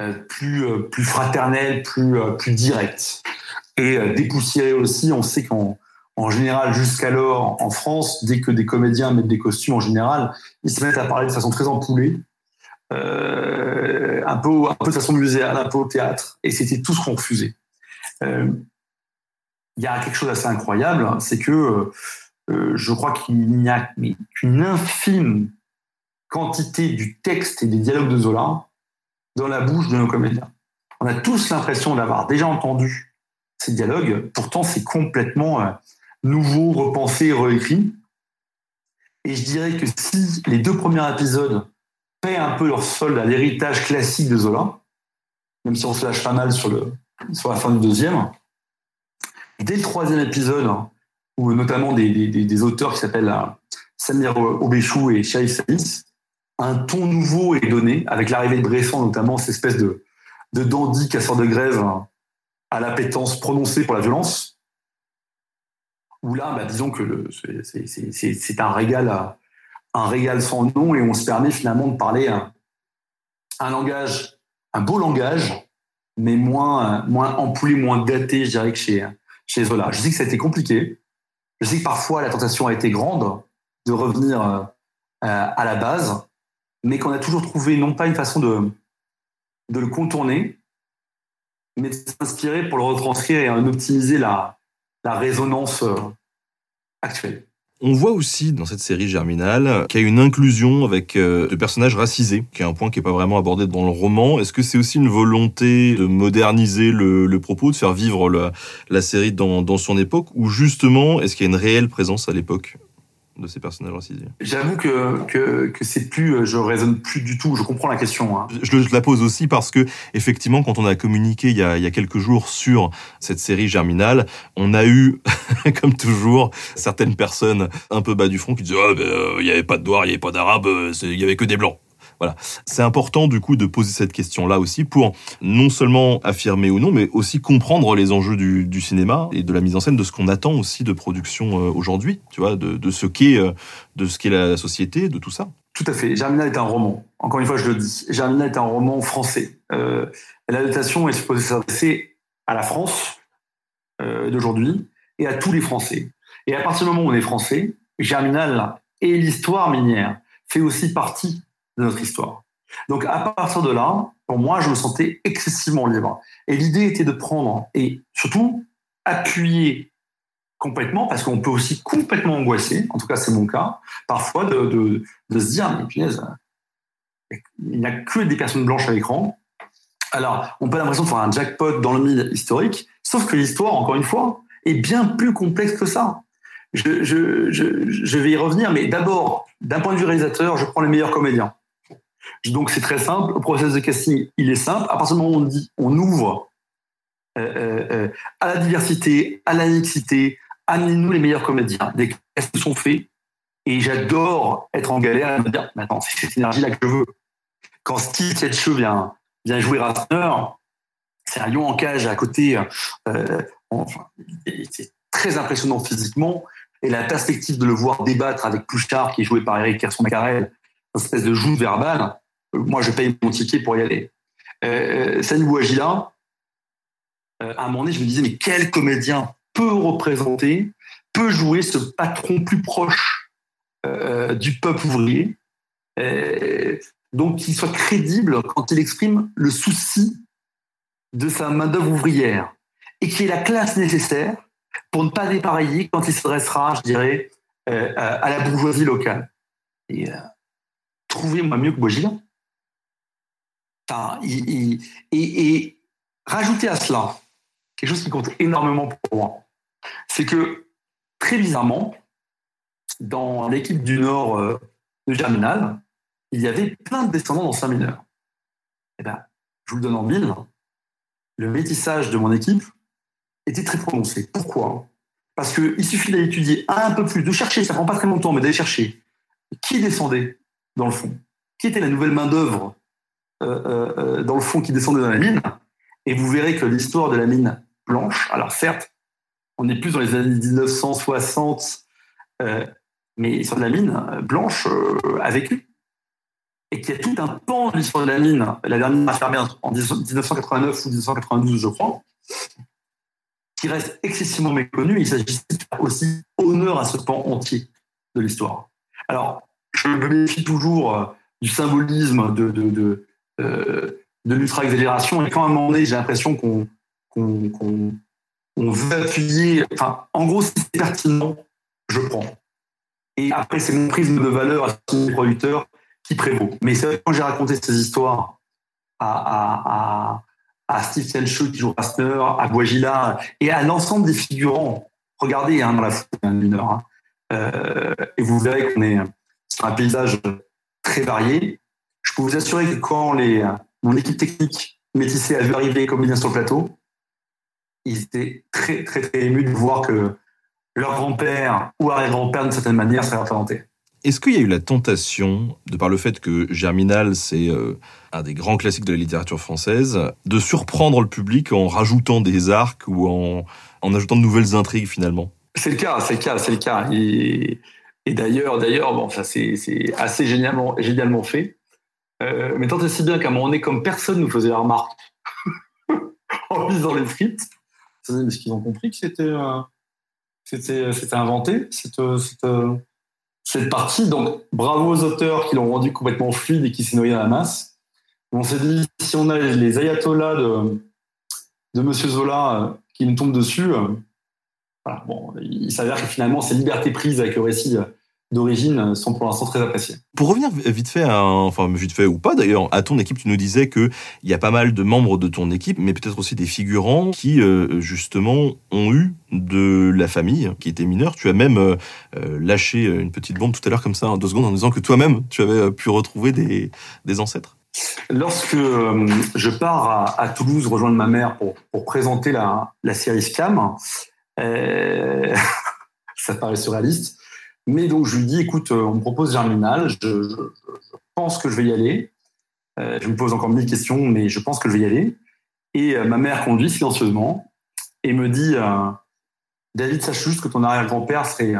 euh, plus, plus fraternelle, plus, plus directe. Et dépoussiérer aussi, on sait qu'en en général, jusqu'alors, en France, dès que des comédiens mettent des costumes, en général, ils se mettent à parler de façon très empoulée, un, peu, un peu de façon muséale, un peu au théâtre. Et c'était tout ce qu'on refusait il y a quelque chose d'assez incroyable, hein, c'est que euh, je crois qu'il n'y a qu'une infime quantité du texte et des dialogues de Zola dans la bouche de nos comédiens. On a tous l'impression d'avoir déjà entendu ces dialogues, pourtant c'est complètement euh, nouveau, repensé, réécrit. Et je dirais que si les deux premiers épisodes paient un peu leur solde à l'héritage classique de Zola, même si on se lâche pas mal sur, le, sur la fin du deuxième, dès le troisième épisode, hein, où notamment des, auteurs qui s'appellent euh, Samir Obéchou et Shaif Saïs, un ton nouveau est donné, avec l'arrivée de Bresson notamment, cette espèce de, de dandy casseur de grève hein, à l'appétence prononcée pour la violence, où là, bah, disons que c'est un régal, un régal sans nom, et on se permet finalement de parler un, un langage, un beau langage, mais moins, moins ampoulé, moins gâté, je dirais, que chez, Je sais que ça a été compliqué. Je sais que parfois la tentation a été grande de revenir euh, à la base, mais qu'on a toujours trouvé non pas une façon de, de le contourner, mais de s'inspirer pour le retranscrire et en optimiser la, la résonance euh, actuelle. On voit aussi dans cette série Germinal qu'il y a une inclusion avec euh, de personnages racisés, qui est un point qui n'est pas vraiment abordé dans le roman. Est-ce que c'est aussi une volonté de moderniser le, propos, de faire vivre la, série dans, dans son époque, ou justement, est-ce qu'il y a une réelle présence à l'époque? De ces personnages racisés J'avoue que, que, que c'est plus, je raisonne plus du tout, je comprends la question. Hein. Je, je, la pose aussi parce que, effectivement, quand on a communiqué il y a, il y a quelques jours sur cette série Germinal, on a eu, comme toujours, certaines personnes un peu bas du front qui disaient oh, ben, euh, il n'y avait pas de noirs, il n'y avait pas d'arabes, euh, il n'y avait que des blancs. Voilà. C'est important du coup de poser cette question-là aussi pour non seulement affirmer ou non, mais aussi comprendre les enjeux du, cinéma et de la mise en scène, de ce qu'on attend aussi de production euh, aujourd'hui, tu vois, de, ce qu'est euh, de la société, de tout ça. Tout à fait. Germinal est un roman. Encore une fois, je le dis. Germinal est un roman français. Euh, L'adaptation est supposée s'adresser à la France euh, d'aujourd'hui et à tous les Français. Et à partir du moment où on est français, Germinal et l'histoire minière fait aussi partie de notre histoire. Donc à partir de là, pour moi, je me sentais excessivement libre. Et l'idée était de prendre et surtout appuyer complètement, parce qu'on peut aussi complètement angoisser, en tout cas c'est mon cas, parfois de, de, se dire, mais punaise, il n'y a que des personnes blanches à l'écran. Alors, on peut l'impression de faire un jackpot dans le milieu historique, sauf que l'histoire, encore une fois, est bien plus complexe que ça. Je, je, je vais y revenir, mais d'abord, d'un point de vue réalisateur, je prends les meilleurs comédiens. Donc c'est très simple. Le processus de casting, il est simple. À partir du moment où on dit, on ouvre euh, euh, euh, à la diversité, à la mixité, amenez-nous les meilleurs comédiens. Des castes sont faits. Et j'adore être en galère et me dire, maintenant, c'est cette énergie-là que je veux. Quand Steve Tietche vient, vient jouer Ratner, c'est un lion en cage à côté. c'est très impressionnant physiquement. Et la perspective de le voir débattre avec Pouchard, qui est joué par Eric Kerson-Macarel, espèce de joue verbale, moi, je paye mon ticket pour y aller. Euh, Sani Bouagila, euh, à un moment donné, je me disais, mais quel comédien peut représenter, peut jouer ce patron plus proche euh, du peuple ouvrier, euh, donc qu'il soit crédible quand il exprime le souci de sa main-d'œuvre ouvrière et qui ait la classe nécessaire pour ne pas dépareiller quand il s'adressera, je dirais, à la bourgeoisie locale. Et trouvez-moi mieux que Bouagila et, et, rajouter à cela quelque chose qui compte énormément pour moi, c'est que très bizarrement, dans l'équipe du Nord euh, de Germinal, il y avait plein de descendants d'anciens mineurs. Et eh ben, je vous le donne en mille, le métissage de mon équipe était très prononcé. Pourquoi? Parce qu'il suffit d'aller étudier un peu plus, de chercher, ça prend pas très longtemps, mais d'aller chercher qui descendait dans le fond, qui était la nouvelle main-d'œuvre euh, euh, dans le fond qui descendait dans la mine. Et vous verrez que l'histoire de la mine blanche, alors certes, on est plus dans les années 1960, euh, mais de la mine blanche a vécu. Et qu'il y a tout un pan de l'histoire de la mine, la dernière fermée en 1989 ou 1992, je crois, qui reste excessivement méconnu. Il faire aussi honneur à ce pan entier de l'histoire. Alors, je me méfie toujours du symbolisme de, de, euh, de l'ultra-exagération. Et quand à un moment donné, j'ai l'impression qu'on veut appuyer. Enfin, en gros, si c'est pertinent, je prends. Et après, c'est mon prisme de valeur à ce producteur qui prévaut. Mais c'est vrai quand j'ai raconté ces histoires à, à, à, Steve Selchuk qui joue Rastner, à Guagila et à l'ensemble des figurants. Regardez hein, dans la foule d'une heure. Hein. Euh, et vous verrez qu'on est sur un paysage très varié je peux vous assurer que quand les, mon équipe technique métissée a vu arriver comme comédiens sur le plateau, ils étaient très, très, très émus de voir que leur grand-père ou arrière-grand-père, d'une certaine manière, s'est représenté. Est-ce qu'il y a eu la tentation, de par le fait que Germinal, c'est euh, un des grands classiques de la littérature française, de surprendre le public en rajoutant des arcs ou en, en ajoutant de nouvelles intrigues finalement? C'est le cas, c'est le cas, c'est le cas. Et, et d'ailleurs, d'ailleurs, bon, ça c'est assez génialement, fait. Euh, mais tant et si bien qu'à un moment donné, comme personne nous faisait la remarque en lisant les frites. Est-ce qu'ils ont compris que c'était euh, c'était inventé cette, cette, cette partie Donc bravo aux auteurs qui l'ont rendu complètement fluide et qui s'est noyé dans la masse. On s'est dit si on a les ayatollahs de de Monsieur Zola qui nous tombent dessus. Voilà, bon, il s'avère que finalement, ces libertés prises avec le récit d'origine sont pour l'instant très appréciées. Pour revenir vite fait, à enfin vite fait ou pas d'ailleurs, à ton équipe, tu nous disais que il y a pas mal de membres de ton équipe, mais peut-être aussi des figurants qui euh, justement ont eu de la famille qui était mineure. Tu as même euh, euh, lâché une petite bombe tout à l'heure comme ça, en deux secondes, en disant que toi-même, tu avais pu retrouver des, des ancêtres. Lorsque je pars à, Toulouse rejoindre ma mère pour, pour présenter la, la série Scam, ça paraît surréaliste. Mais donc, je lui dis, écoute, euh, on me propose Germinal, je, pense que je vais y aller. Euh, je me pose encore mille questions, mais je pense que je vais y aller. Et euh, ma mère conduit silencieusement et me dit, David, sache juste que ton arrière-grand-père serait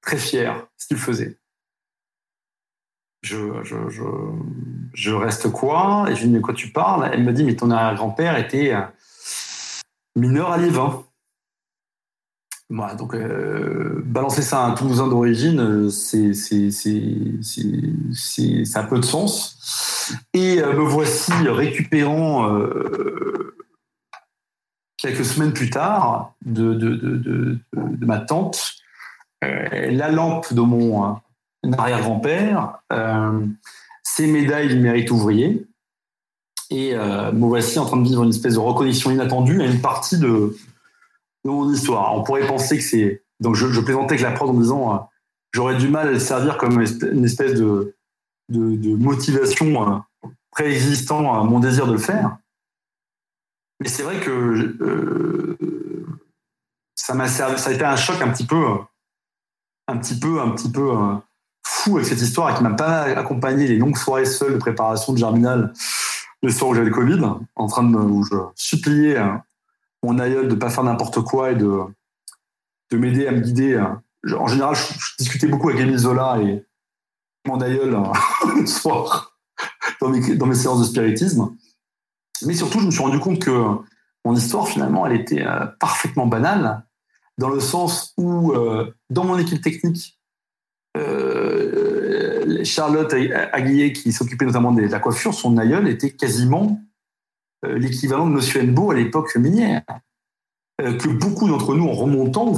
très fier si tu le faisais. Je, je, reste quoi? Et je lui dis, mais quoi tu parles? Elle me dit, mais ton arrière-grand-père était mineur à Liévin. Donc euh, balancer ça à un Toulousain d'origine, euh, c'est ça a peu de sens. Et euh, me voici récupérant quelques semaines plus tard de, de, de, de ma tante la lampe de mon arrière-grand-père, ses médailles du mérite ouvrier, et me voici en train de vivre une espèce de reconnexion inattendue à une partie de mon histoire. On pourrait penser que c'est. Donc, je, plaisantais avec la prod en disant euh, j'aurais du mal à le servir comme une espèce de, de, motivation euh, préexistant à mon désir de le faire. Mais c'est vrai que euh, ça m'a servi, ça a été un choc un petit peu, un petit peu, un petit peu fou avec cette histoire et qui m'a pas accompagné les longues soirées seules de préparation de Germinal le soir où j'avais le Covid, en train de où je suppliais mon aïeul de pas faire n'importe quoi et de, de m'aider à me guider. En général, je, discutais beaucoup avec Émile Zola et mon aïeul hein, le soir dans mes, séances de spiritisme. Mais surtout, je me suis rendu compte que mon histoire, finalement, elle était euh, parfaitement banale, dans le sens où, euh, dans mon équipe technique, euh, Charlotte Aguillet, qui s'occupait notamment de la coiffure, son aïeul était quasiment euh, l'équivalent de Monsieur Hennebeau à l'époque minière. Euh, que beaucoup d'entre nous, en remontant,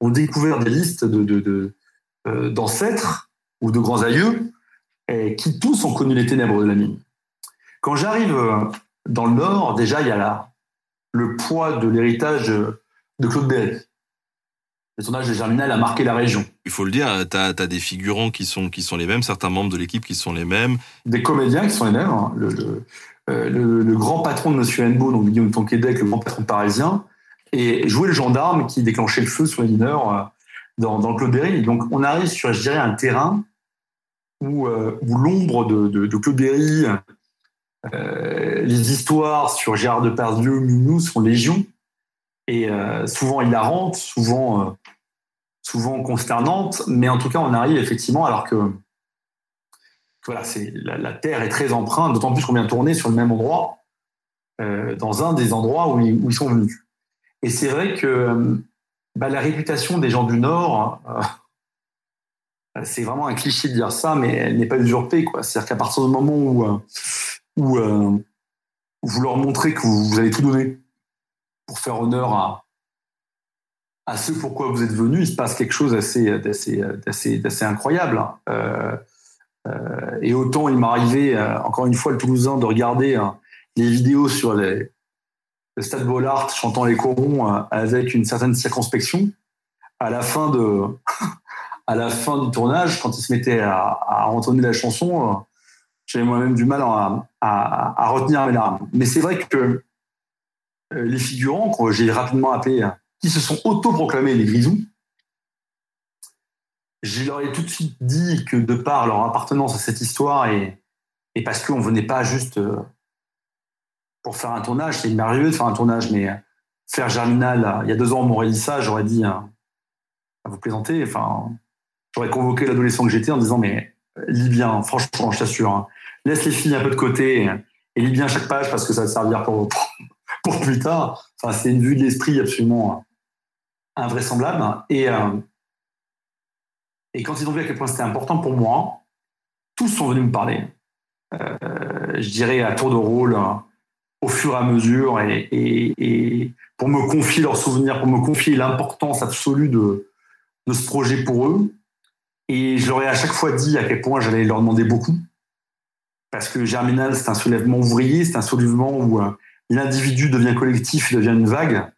ont, découvert des listes euh, d'ancêtres ou de grands aïeux qui tous ont connu les ténèbres de la mine. Quand j'arrive dans le Nord, déjà, il y a là le poids de l'héritage de Claude Berry. Le tournage de Germinal a marqué la région. Il faut le dire, tu as, des figurants qui sont, qui sont les mêmes, certains membres de l'équipe qui sont les mêmes. Des comédiens qui sont les mêmes. Hein. Le, euh, le, grand patron de Monsieur Hennebeau, donc Guillaume Tonquédec, le grand patron parisien, et jouer le gendarme qui déclenchait le feu sur les mineurs euh, dans, dans, le Claude Berry. Donc on arrive sur, je dirais, un terrain où, euh, l'ombre de, Claude Berry, les histoires sur Gérard Depardieu, Minou sont légion, et souvent hilarantes, souvent, souvent consternantes, mais en tout cas on arrive effectivement alors que voilà, c'est la, Terre est très empreinte, d'autant plus qu'on vient tourner sur le même endroit, euh, dans un des endroits où ils, sont venus. Et c'est vrai que bah, la réputation des gens du Nord, euh, c'est vraiment un cliché de dire ça, mais elle n'est pas usurpée. C'est-à-dire qu'à partir du moment où, euh, où vous leur montrez que vous, allez tout donner pour faire honneur à, à ce pourquoi vous êtes venus, il se passe quelque chose d'assez incroyable. Hein. Euh, et autant il m'arrivait, euh, encore une fois, le Toulousain, de regarder hein, les vidéos sur le Stade Bollard chantant les corons euh, avec une certaine circonspection. À la fin du tournage, quand il se mettait à, à entonner la chanson, j'avais moi-même du mal à, retenir mes larmes. Mais c'est vrai que les figurants, que j'ai rapidement appelés, qui se sont autoproclamés les grisous, je leur ai tout de suite dit que de par leur appartenance à cette histoire et, et parce qu'on venait pas juste euh, pour faire un tournage, c'est merveilleux de faire un tournage, mais faire Germinal, il y a deux ans, ça, j'aurais dit, hein, à vous plaisanter, enfin, j'aurais convoqué l'adolescent que j'étais en disant, mais lis bien, franchement, je t'assure, hein, laisse les filles un peu de côté et lis bien chaque page parce que ça va te servir pour, pour plus tard. Enfin, c'est une vue de l'esprit absolument invraisemblable. Et, et quand ils ont vu à quel point c'était important pour moi, tous sont venus me parler. je dirais à tour de rôle, au fur et à mesure, et, et pour me confier leurs souvenirs, pour me confier l'importance absolue de, de ce projet pour eux. Et je leur ai à chaque fois dit à quel point j'allais leur demander beaucoup. Parce que Germinal, c'est un soulèvement ouvrier, c'est un soulèvement où euh, l'individu devient collectif, devient une vague.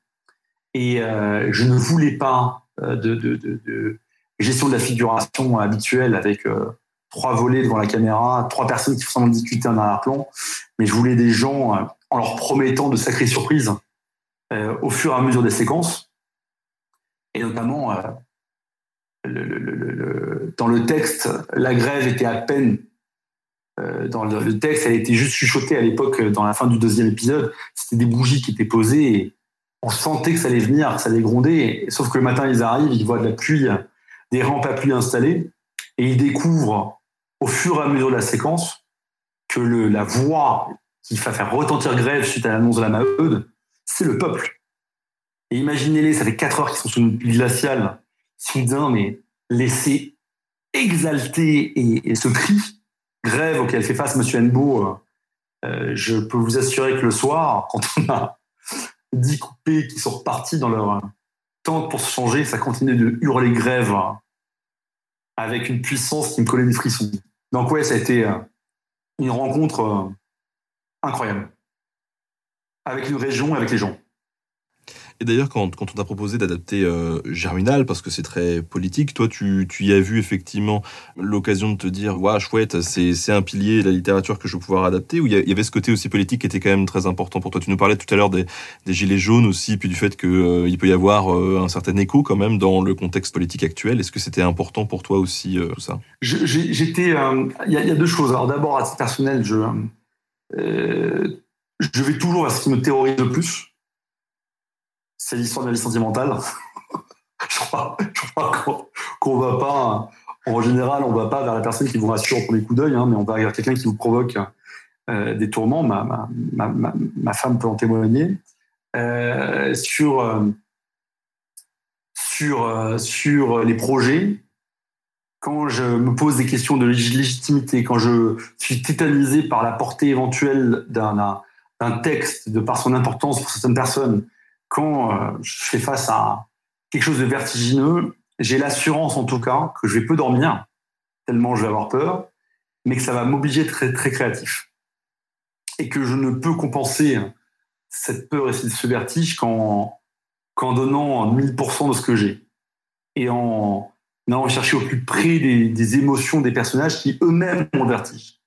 Et euh, je ne voulais pas euh, de, gestion de la figuration habituelle avec trois volets devant la caméra, trois personnes qui font discuter un arrière-plan. Mais je voulais des gens en leur promettant de sacrées surprises au fur et à mesure des séquences. Et notamment, dans le texte, la grève était à peine euh, dans le, texte, elle était juste chuchotée à l'époque, euh, dans la fin du deuxième épisode. C'était des bougies qui étaient posées on sentait que ça allait venir, que ça allait gronder. sauf que le matin, ils arrivent, ils voient de la pluie, des rampes à pluie installées et ils découvrent au fur et à mesure de la séquence que la voix qui va faire retentir grève suite à l'annonce de la Maheude, c'est le peuple. Et imaginez-les, ça fait quatre heures qu'ils sont sur une glaciale soudain, mais laisser exalter et, ce cri, grève auquel fait face M. Nbo, euh, euh, je peux vous assurer que le soir, quand on a dix coupés qui sont repartis dans leur tente pour se changer, ça continue de hurler grève avec une puissance qui me collait des frissons. Donc ouais, ça a été euh, une rencontre incroyable avec une région, avec les gens. Et d'ailleurs, quand, on t'a proposé d'adapter euh, Germinal, parce que c'est très politique, toi, tu, y as vu effectivement l'occasion de te dire, ouais, chouette, c'est un pilier de la littérature que je vais pouvoir adapter, ou il y, avait ce côté aussi politique qui était quand même très important pour toi? Tu nous parlais tout à l'heure des, gilets jaunes aussi, puis du fait qu'il euh, peut y avoir euh, un certain écho quand même dans le contexte politique actuel. Est-ce que c'était important pour toi aussi tout ça? J'étais, il y, y, a deux choses. Alors d'abord, à titre personnel, je, je vais toujours à ce qui me terrorise le plus c'est l'histoire de la vie sentimentale. je crois, qu'on va pas, en général, on va pas vers la personne qui vous rassure au premier coup d'œil, hein, mais on va vers quelqu'un qui vous provoque euh, des tourments. Ma, femme peut en témoigner. Euh, sur, euh, sur, sur les projets, quand je me pose des questions de légitimité, quand je suis tétanisé par la portée éventuelle d'un texte, de par son importance pour certaines personnes, quand euh, je fais face à quelque chose de vertigineux, j'ai l'assurance en tout cas que je vais peu dormir, tellement je vais avoir peur, mais que ça va m'obliger très, très créatif. Et que je ne peux compenser cette peur et ce vertige qu'en donnant 1000% de ce que j'ai. Et en allant chercher au plus près des, émotions des personnages qui eux-mêmes ont le vertige.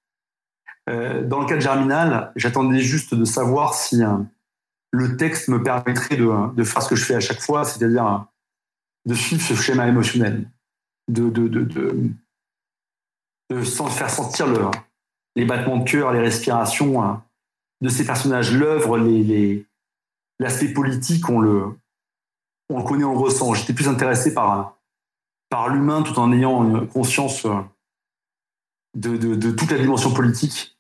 Euh, dans le cas de Germinal, j'attendais juste de savoir si le texte me permettrait de, faire ce que je fais à chaque fois, c'est-à-dire de suivre ce schéma émotionnel, de, faire sentir les battements de cœur, les respirations hein, de ces personnages. L'œuvre, l'aspect politique, on le, on le connaît, on le ressent. J'étais plus intéressé par, l'humain tout en ayant une conscience de, toute la dimension politique.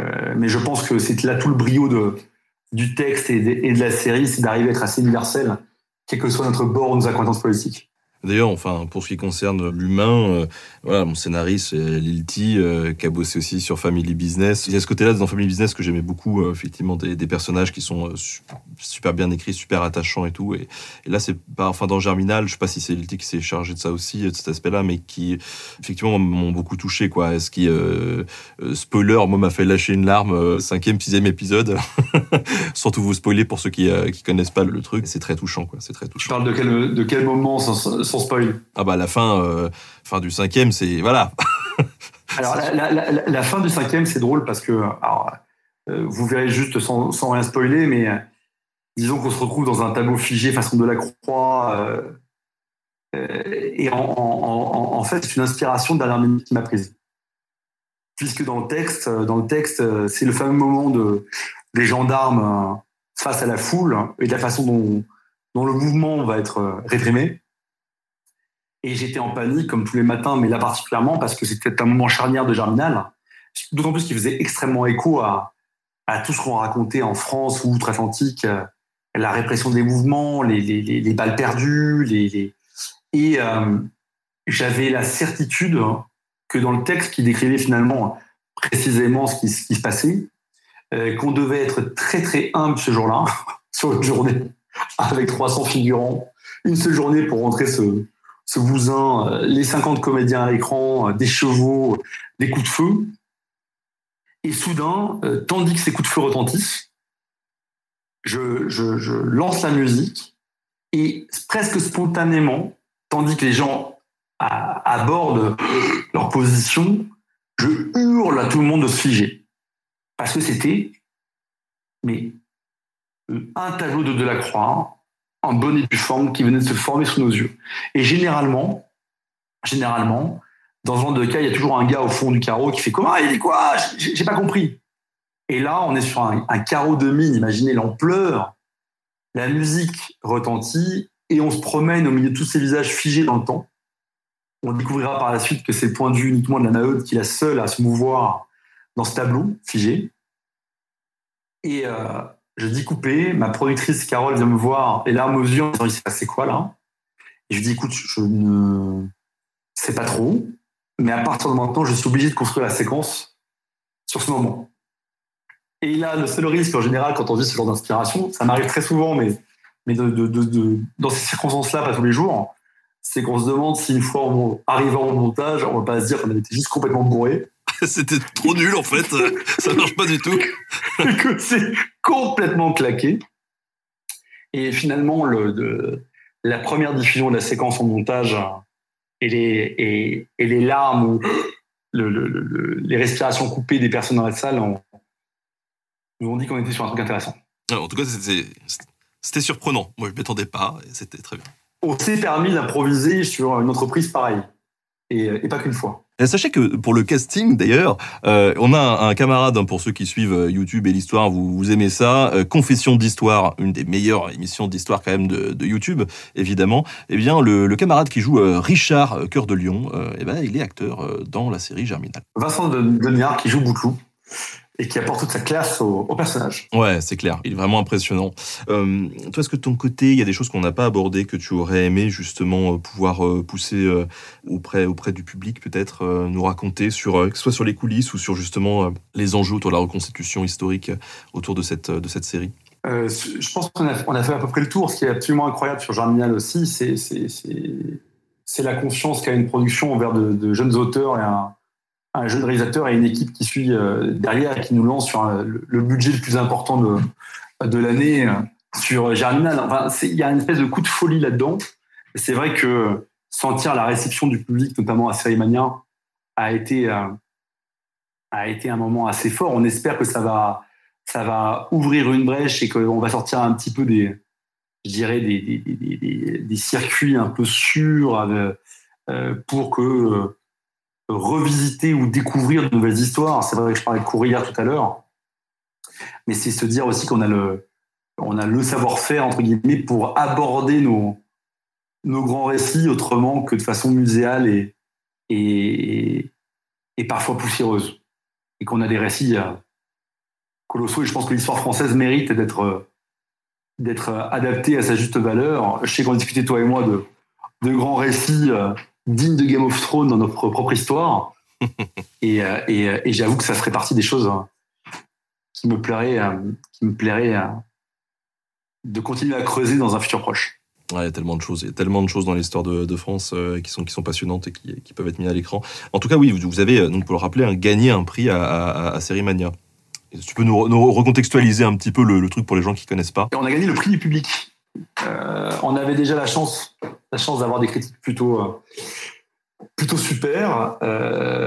Euh, mais je pense que c'est là tout le brio de, du texte et de, la série, c'est d'arriver à être assez universel, quel que soit notre bord ou nos acquaintances politiques. D'ailleurs, enfin, pour ce qui concerne l'humain, euh, voilà, mon scénariste, c'est Lilti, euh, qui a bossé aussi sur Family Business. Il y a ce côté-là dans Family Business que j'aimais beaucoup, euh, effectivement, des, personnages qui sont super bien écrits, super attachants et tout. Et, là, c'est pas, enfin, dans Germinal, je sais pas si c'est Lilti qui s'est chargé de ça aussi, de cet aspect-là, mais qui, effectivement, m'ont beaucoup touché, quoi. Ce qui, spoiler, moi, m'a fait lâcher une larme, cinquième, sixième épisode. Sans tout vous spoiler pour ceux qui, qui connaissent pas le truc. C'est très touchant, quoi. C'est très touchant. Tu parles de quel, de quel moment spoil? Ah bah la fin, euh, fin du cinquième, c'est voilà. alors la, fin du cinquième, c'est drôle parce que euh, vous verrez juste sans, rien spoiler, mais euh, disons qu'on se retrouve dans un tableau figé façon de la croix. et en, fait, c'est une inspiration de dernière minute qui m'a prise. Puisque dans le texte, dans le texte, c'est le fameux moment de des gendarmes face à la foule et de la façon dont, dont le mouvement va être réprimé. Et j'étais en panique, comme tous les matins, mais là particulièrement, parce que c'était un moment charnière de Germinal. D'autant plus qu'il faisait extrêmement écho à, à tout ce qu'on racontait en France ou outre-Atlantique, euh, la répression des mouvements, les, les, les balles perdues, et euh, j'avais la certitude que dans le texte qui décrivait finalement précisément ce qui, se passait, euh, qu'on devait être très très humble ce jour-là, sur une journée avec 300 figurants, une seule journée pour rentrer ce, ce bousin, euh, les 50 comédiens à l'écran, des chevaux, des coups de feu. Et soudain, tandis que ces coups de feu retentissent, je, lance la musique et presque spontanément, tandis que les gens abordent leur position, je hurle à tout le monde de se figer. Parce que c'était mais un tableau de Delacroix en bonne et due forme qui venait de se former sous nos yeux. Et généralement, généralement, dans ce genre de cas, il y a toujours un gars au fond du carreau qui fait comment il dit quoi? J'ai pas compris. Et là, on est sur un, carreau de mine. Imaginez l'ampleur. La musique retentit et on se promène au milieu de tous ces visages figés dans le temps. On découvrira par la suite que c'est le point de vue uniquement de la Maheude qui est la seule à se mouvoir dans ce tableau figé. Et euh, je dis coupé. Ma productrice Carole vient me voir et larmes aux yeux en disant passé quoi là? Et je dis écoute, je ne sais pas trop, mais à partir de maintenant, je suis obligé de construire la séquence sur ce moment. Et là, le seul risque en général quand on vit ce genre d'inspiration, ça m'arrive très souvent, mais, mais de, de- de- de- dans ces circonstances-là, pas tous les jours, c'est qu'on se demande si une fois on arrive au montage, on va pas se dire qu'on été juste complètement bourré, C'était trop nul en fait, ça marche pas du tout. que c'est complètement claqué. Et finalement, le, de- la première diffusion de la séquence en montage et les, et, et les larmes ou le- le- le- le- les respirations coupées des personnes dans la salle ont- nous ont dit qu'on était sur un truc intéressant. En tout cas, c'était surprenant. Moi, je m'attendais pas et c'était très bien. On s'est permis d'improviser sur une entreprise pareille. Et, et pas qu'une fois. Et sachez que pour le casting, d'ailleurs, euh, on a un, un camarade, hein, pour ceux qui suivent euh, YouTube et l'histoire, vous, vous aimez ça, euh, Confession d'histoire, une des meilleures émissions d'histoire quand même de, de YouTube, évidemment. Eh bien, le, le camarade qui joue euh, Richard, Cœur de Lion, euh, eh ben, il est acteur euh, dans la série Germinal. Vincent de- Deniard qui joue Bouteloup et qui apporte toute sa classe au, au personnage. Ouais, c'est clair, il est vraiment impressionnant. Euh, toi, est-ce que de ton côté, il y a des choses qu'on n'a pas abordées que tu aurais aimé justement euh, pouvoir euh, pousser auprès, auprès du public, peut-être nous raconter sur, que ce soit sur les coulisses ou sur justement les enjeux autour de la reconstitution historique autour de cette, de cette série? Euh, je pense qu'on a, on a fait à peu près le tour. Ce qui est absolument incroyable sur Germinal aussi, c'est, c'est, c'est, c'est la confiance qu'a une production envers de, de jeunes auteurs et un, un jeune réalisateur et une équipe qui suit euh, derrière qui nous lance sur un- le, budget le plus important de, de l'année euh, sur Germinal. Enfin, il y a une espèce de coup de folie là-dedans. C'est vrai que sentir la réception du public, notamment à Cérimania, a été, euh, a été un moment assez fort. On espère que ça va, ça va ouvrir une brèche et qu'on va sortir un petit peu des, je dirais, des, des, des- des- circuits un peu sûrs euh, pour que euh, revisiter ou découvrir de nouvelles histoires. C'est vrai que je parlais de Courrière tout à l'heure, mais c'est se dire aussi qu'on a le, le savoir-faire entre guillemets pour aborder nos, nos grands récits autrement que de façon muséale et, et, et parfois poussiéreuse. Et qu'on a des récits euh, colossaux. Et je pense que l'histoire française mérite d'être euh, d'être euh, adaptée à sa juste valeur. Je sais qu'on discutait toi et moi de, de grands récits dignes de Game of Thrones dans notre propre histoire. et euh, et, euh, et j'avoue que ça ferait partie des choses euh, qui me plairait, euh, qui me plairait de continuer à creuser dans un futur proche. Ouais, il y a tellement de choses, il y a tellement de choses dans l'histoire de, de France euh, qui sont qui sont passionnantes et qui, qui peuvent être mises à l'écran. En tout cas, oui, vous, vous avez donc pour le rappeler un- gagné un prix à, à, à Série Mania. Et Tu peux nous, re- nous recontextualiser un petit peu le, le truc pour les gens qui connaissent pas. Et on a gagné le prix du public. Euh, on avait déjà la chance, la chance d'avoir des critiques plutôt, euh, plutôt super, euh,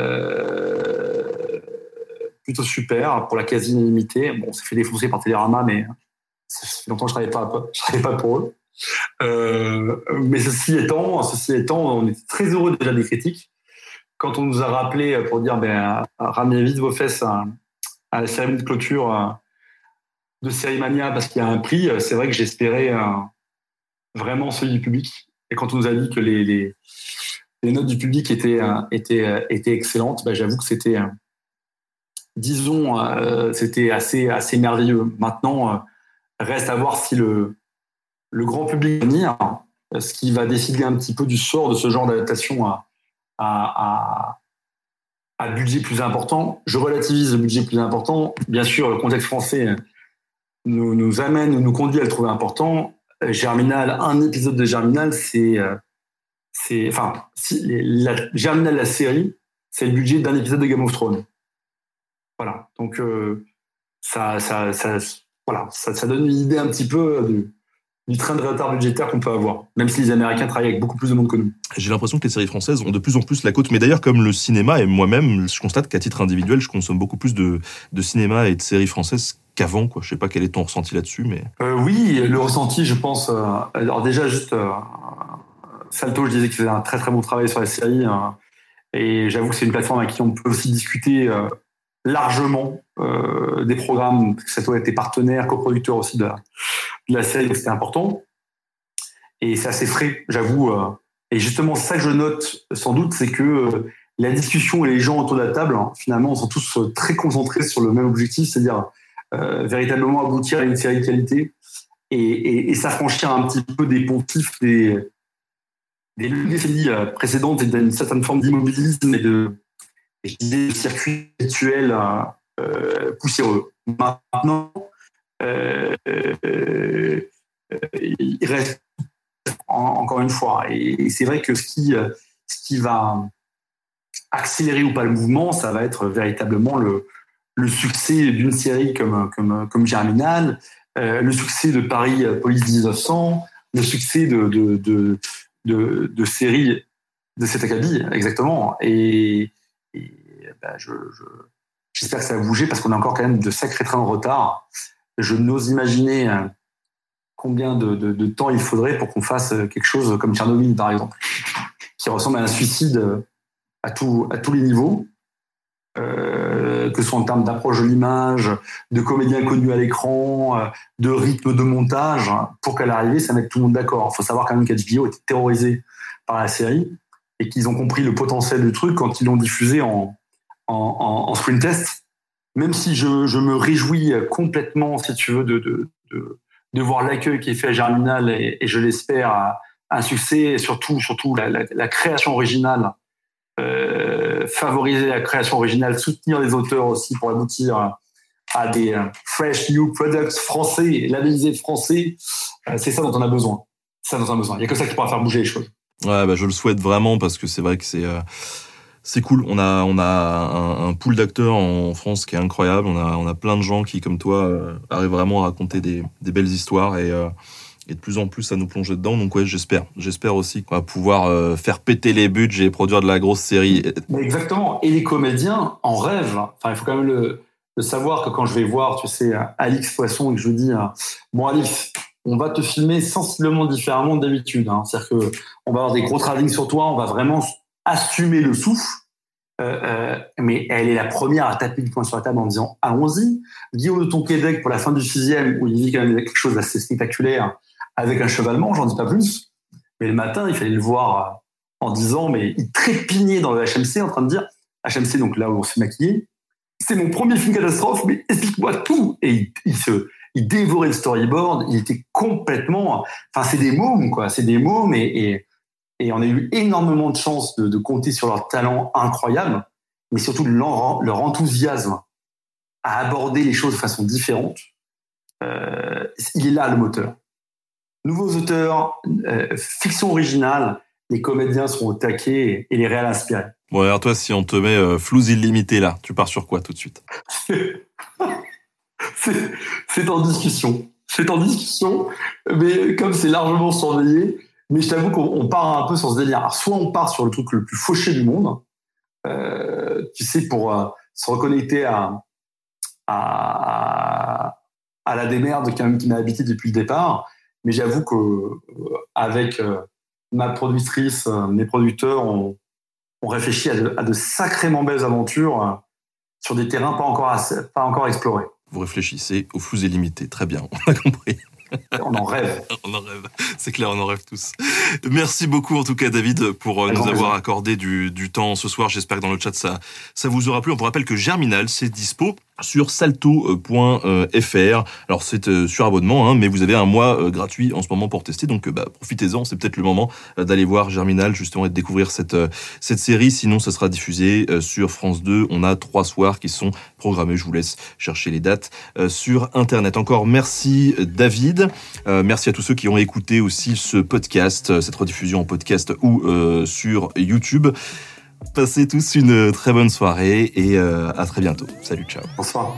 plutôt super pour la quasi-unanimité. Bon, on s'est fait défoncer par Télérama, mais ça fait longtemps que je travaillais pas, je travaillais pas pour eux. Euh, mais ceci étant, ceci étant, on était très heureux déjà des critiques. Quand on nous a rappelé pour dire, ben, ramenez vite vos fesses à, à la cérémonie de clôture euh, de Cérimania parce qu'il y a un prix, c'est vrai que j'espérais euh, vraiment celui du public. Et quand on nous a dit que les, notes du public étaient, euh, euh, excellentes, bah, j'avoue que c'était euh, disons, c'était assez, assez merveilleux. Maintenant, reste à voir si le, grand public va venir, ce qui va décider un petit peu du sort de ce genre d'adaptation à, budget plus important. Je relativise le budget plus important. Bien sûr, le contexte français nous amène, nous conduit à le trouver important. Germinal, un épisode de Germinal, c'est, c'est, enfin, la, Germinal, la série, c'est le budget d'un épisode de Game of Thrones. Voilà. Donc, euh, ça, ça, voilà, ça, donne une idée un petit peu du, du train de retard budgétaire qu'on peut avoir, même si les Américains travaillent avec beaucoup plus de monde que nous. J'ai l'impression que les séries françaises ont de plus en plus la côte, mais d'ailleurs comme le cinéma, et moi-même, je constate qu'à titre individuel, je consomme beaucoup plus de, de cinéma et de séries françaises qu'avant. Quoi. Je sais pas quel est ton ressenti là-dessus, mais... Euh, oui, le ressenti, je pense... Euh, alors déjà, juste... Euh, Salto, je disais qu'il faisait un très très bon travail sur la série, hein, et j'avoue que c'est une plateforme à qui on peut aussi discuter largement des programmes, que ça soit été partenaire, coproducteur aussi de la, de série, c'était important. Et c'est assez frais, j'avoue. Et justement, ça que je note sans doute, c'est que la discussion et les gens autour de la table, hein, finalement, sont tous très concentrés sur le même objectif, c'est-à-dire véritablement aboutir à une série de qualité et, s'affranchir un petit peu des pontifs des, des décennies précédentes et d'une certaine forme d'immobilisme et de, des circuits virtuels euh, poussiéreux. Maintenant, euh, euh, il reste encore une fois, et, c'est vrai que ce qui va accélérer ou pas le mouvement, ça va être véritablement le, le succès d'une série comme, comme, comme Germinal, le succès de Paris Police 1900, le succès de, de, de, de, de de cet acabit, exactement. Et, bah, j'espère que ça va bouger parce qu'on a encore quand même de sacrés trains en retard. Je n'ose imaginer euh, combien de, temps il faudrait pour qu'on fasse euh, quelque chose comme Tchernobyl, par exemple, qui ressemble à un suicide euh, à, tout, à tous les niveaux, que ce soit en termes d'approche de l'image, de comédiens connus à l'écran, de rythme de montage. Pour qu'à l'arrivée, ça mette tout le monde d'accord. Il faut savoir quand même qu'HBO était terrorisé par la série et qu'ils ont compris le potentiel du truc quand ils l'ont diffusé en, en, en, sprint test, même si je, me réjouis complètement, si tu veux, de, voir l'accueil qui est fait à Germinal et, je l'espère un succès et surtout, surtout la, création originale, euh, favoriser la création originale, soutenir les auteurs aussi pour aboutir à des euh, fresh new products français, labellisés français. Euh, c'est ça dont on a besoin. Ça dont on a besoin. Il n'y a que ça qui pourra faire bouger les choses. Ouais, bah, je le souhaite vraiment parce que c'est vrai que c'est euh, c'est cool. On a, on a un, pool d'acteurs en France qui est incroyable. On a, on a plein de gens qui, comme toi, euh, arrivent vraiment à raconter des, belles histoires et, euh, et de plus en plus à nous plonger dedans. Donc ouais, j'espère. J'espère aussi va pouvoir euh, faire péter les budgets et produire de la grosse série. exactement. Et les comédiens en rêvent. Enfin, il faut quand même le, savoir que quand je vais voir, tu sais, Alix Poisson et que je dis, bon Alix, on va te filmer sensiblement différemment d'habitude. Hein. C'est-à-dire que on va avoir des gros trading sur toi, on va vraiment assumer le souffle. Euh, euh, mais elle est la première à taper du poing sur la table en disant allons-y. Guillaume de Tonquédec pour la fin du sixième où il dit quand même quelque chose d'assez spectaculaire avec un chevalement, j'en dis pas plus. Mais le matin, il fallait le voir en disant mais il trépignait dans le HMC en train de dire HMC donc là où on s'est maquillé. C'est mon premier film catastrophe, mais explique-moi tout. Et il, se, il dévorait le storyboard. Il était complètement, enfin c'est des mômes quoi, c'est des mômes et, et on a eu énormément de chance de, compter sur leur talent incroyable, mais surtout leur, leur enthousiasme à aborder les choses de façon différente. Euh, il est là le moteur. Nouveaux auteurs, euh, fiction originale, les comédiens seront au taquet et les réels inspirés. Bon, alors toi, si on te met euh, Flouze illimité là, tu pars sur quoi tout de suite? C'est en discussion. C'est en discussion, mais comme c'est largement surveillé, mais je t'avoue qu'on part un peu sur ce délire. Alors, soit on part sur le truc le plus fauché du monde, euh, tu sais, pour euh, se reconnecter à, à, à la démerde même qui m'a habité depuis le départ. Mais j'avoue que euh, euh, ma productrice, mes producteurs, on, on réfléchit à de, à de, sacrément belles aventures sur des terrains pas encore, assez, pas encore explorés. Vous réfléchissez au flou illimité, très bien, on a compris. on en rêve. on en rêve. C'est clair, on en rêve tous. Merci beaucoup en tout cas David pour euh, nous avoir accordé du, du, temps ce soir. J'espère que dans le chat ça, ça vous aura plu. On vous rappelle que Germinal, c'est dispo sur salto.fr. Alors c'est euh, sur abonnement, hein, mais vous avez un mois euh, gratuit en ce moment pour tester, donc bah, profitez-en. C'est peut-être le moment d'aller voir Germinal justement et de découvrir cette cette série. Sinon, ça sera diffusé sur France 2. On a trois soirs qui sont programmés. Je vous laisse chercher les dates sur internet. Encore merci David. merci à tous ceux qui ont écouté aussi ce podcast, cette rediffusion en podcast ou sur YouTube. Passez tous une très bonne soirée et euh, à très bientôt. Salut, ciao. Bonsoir.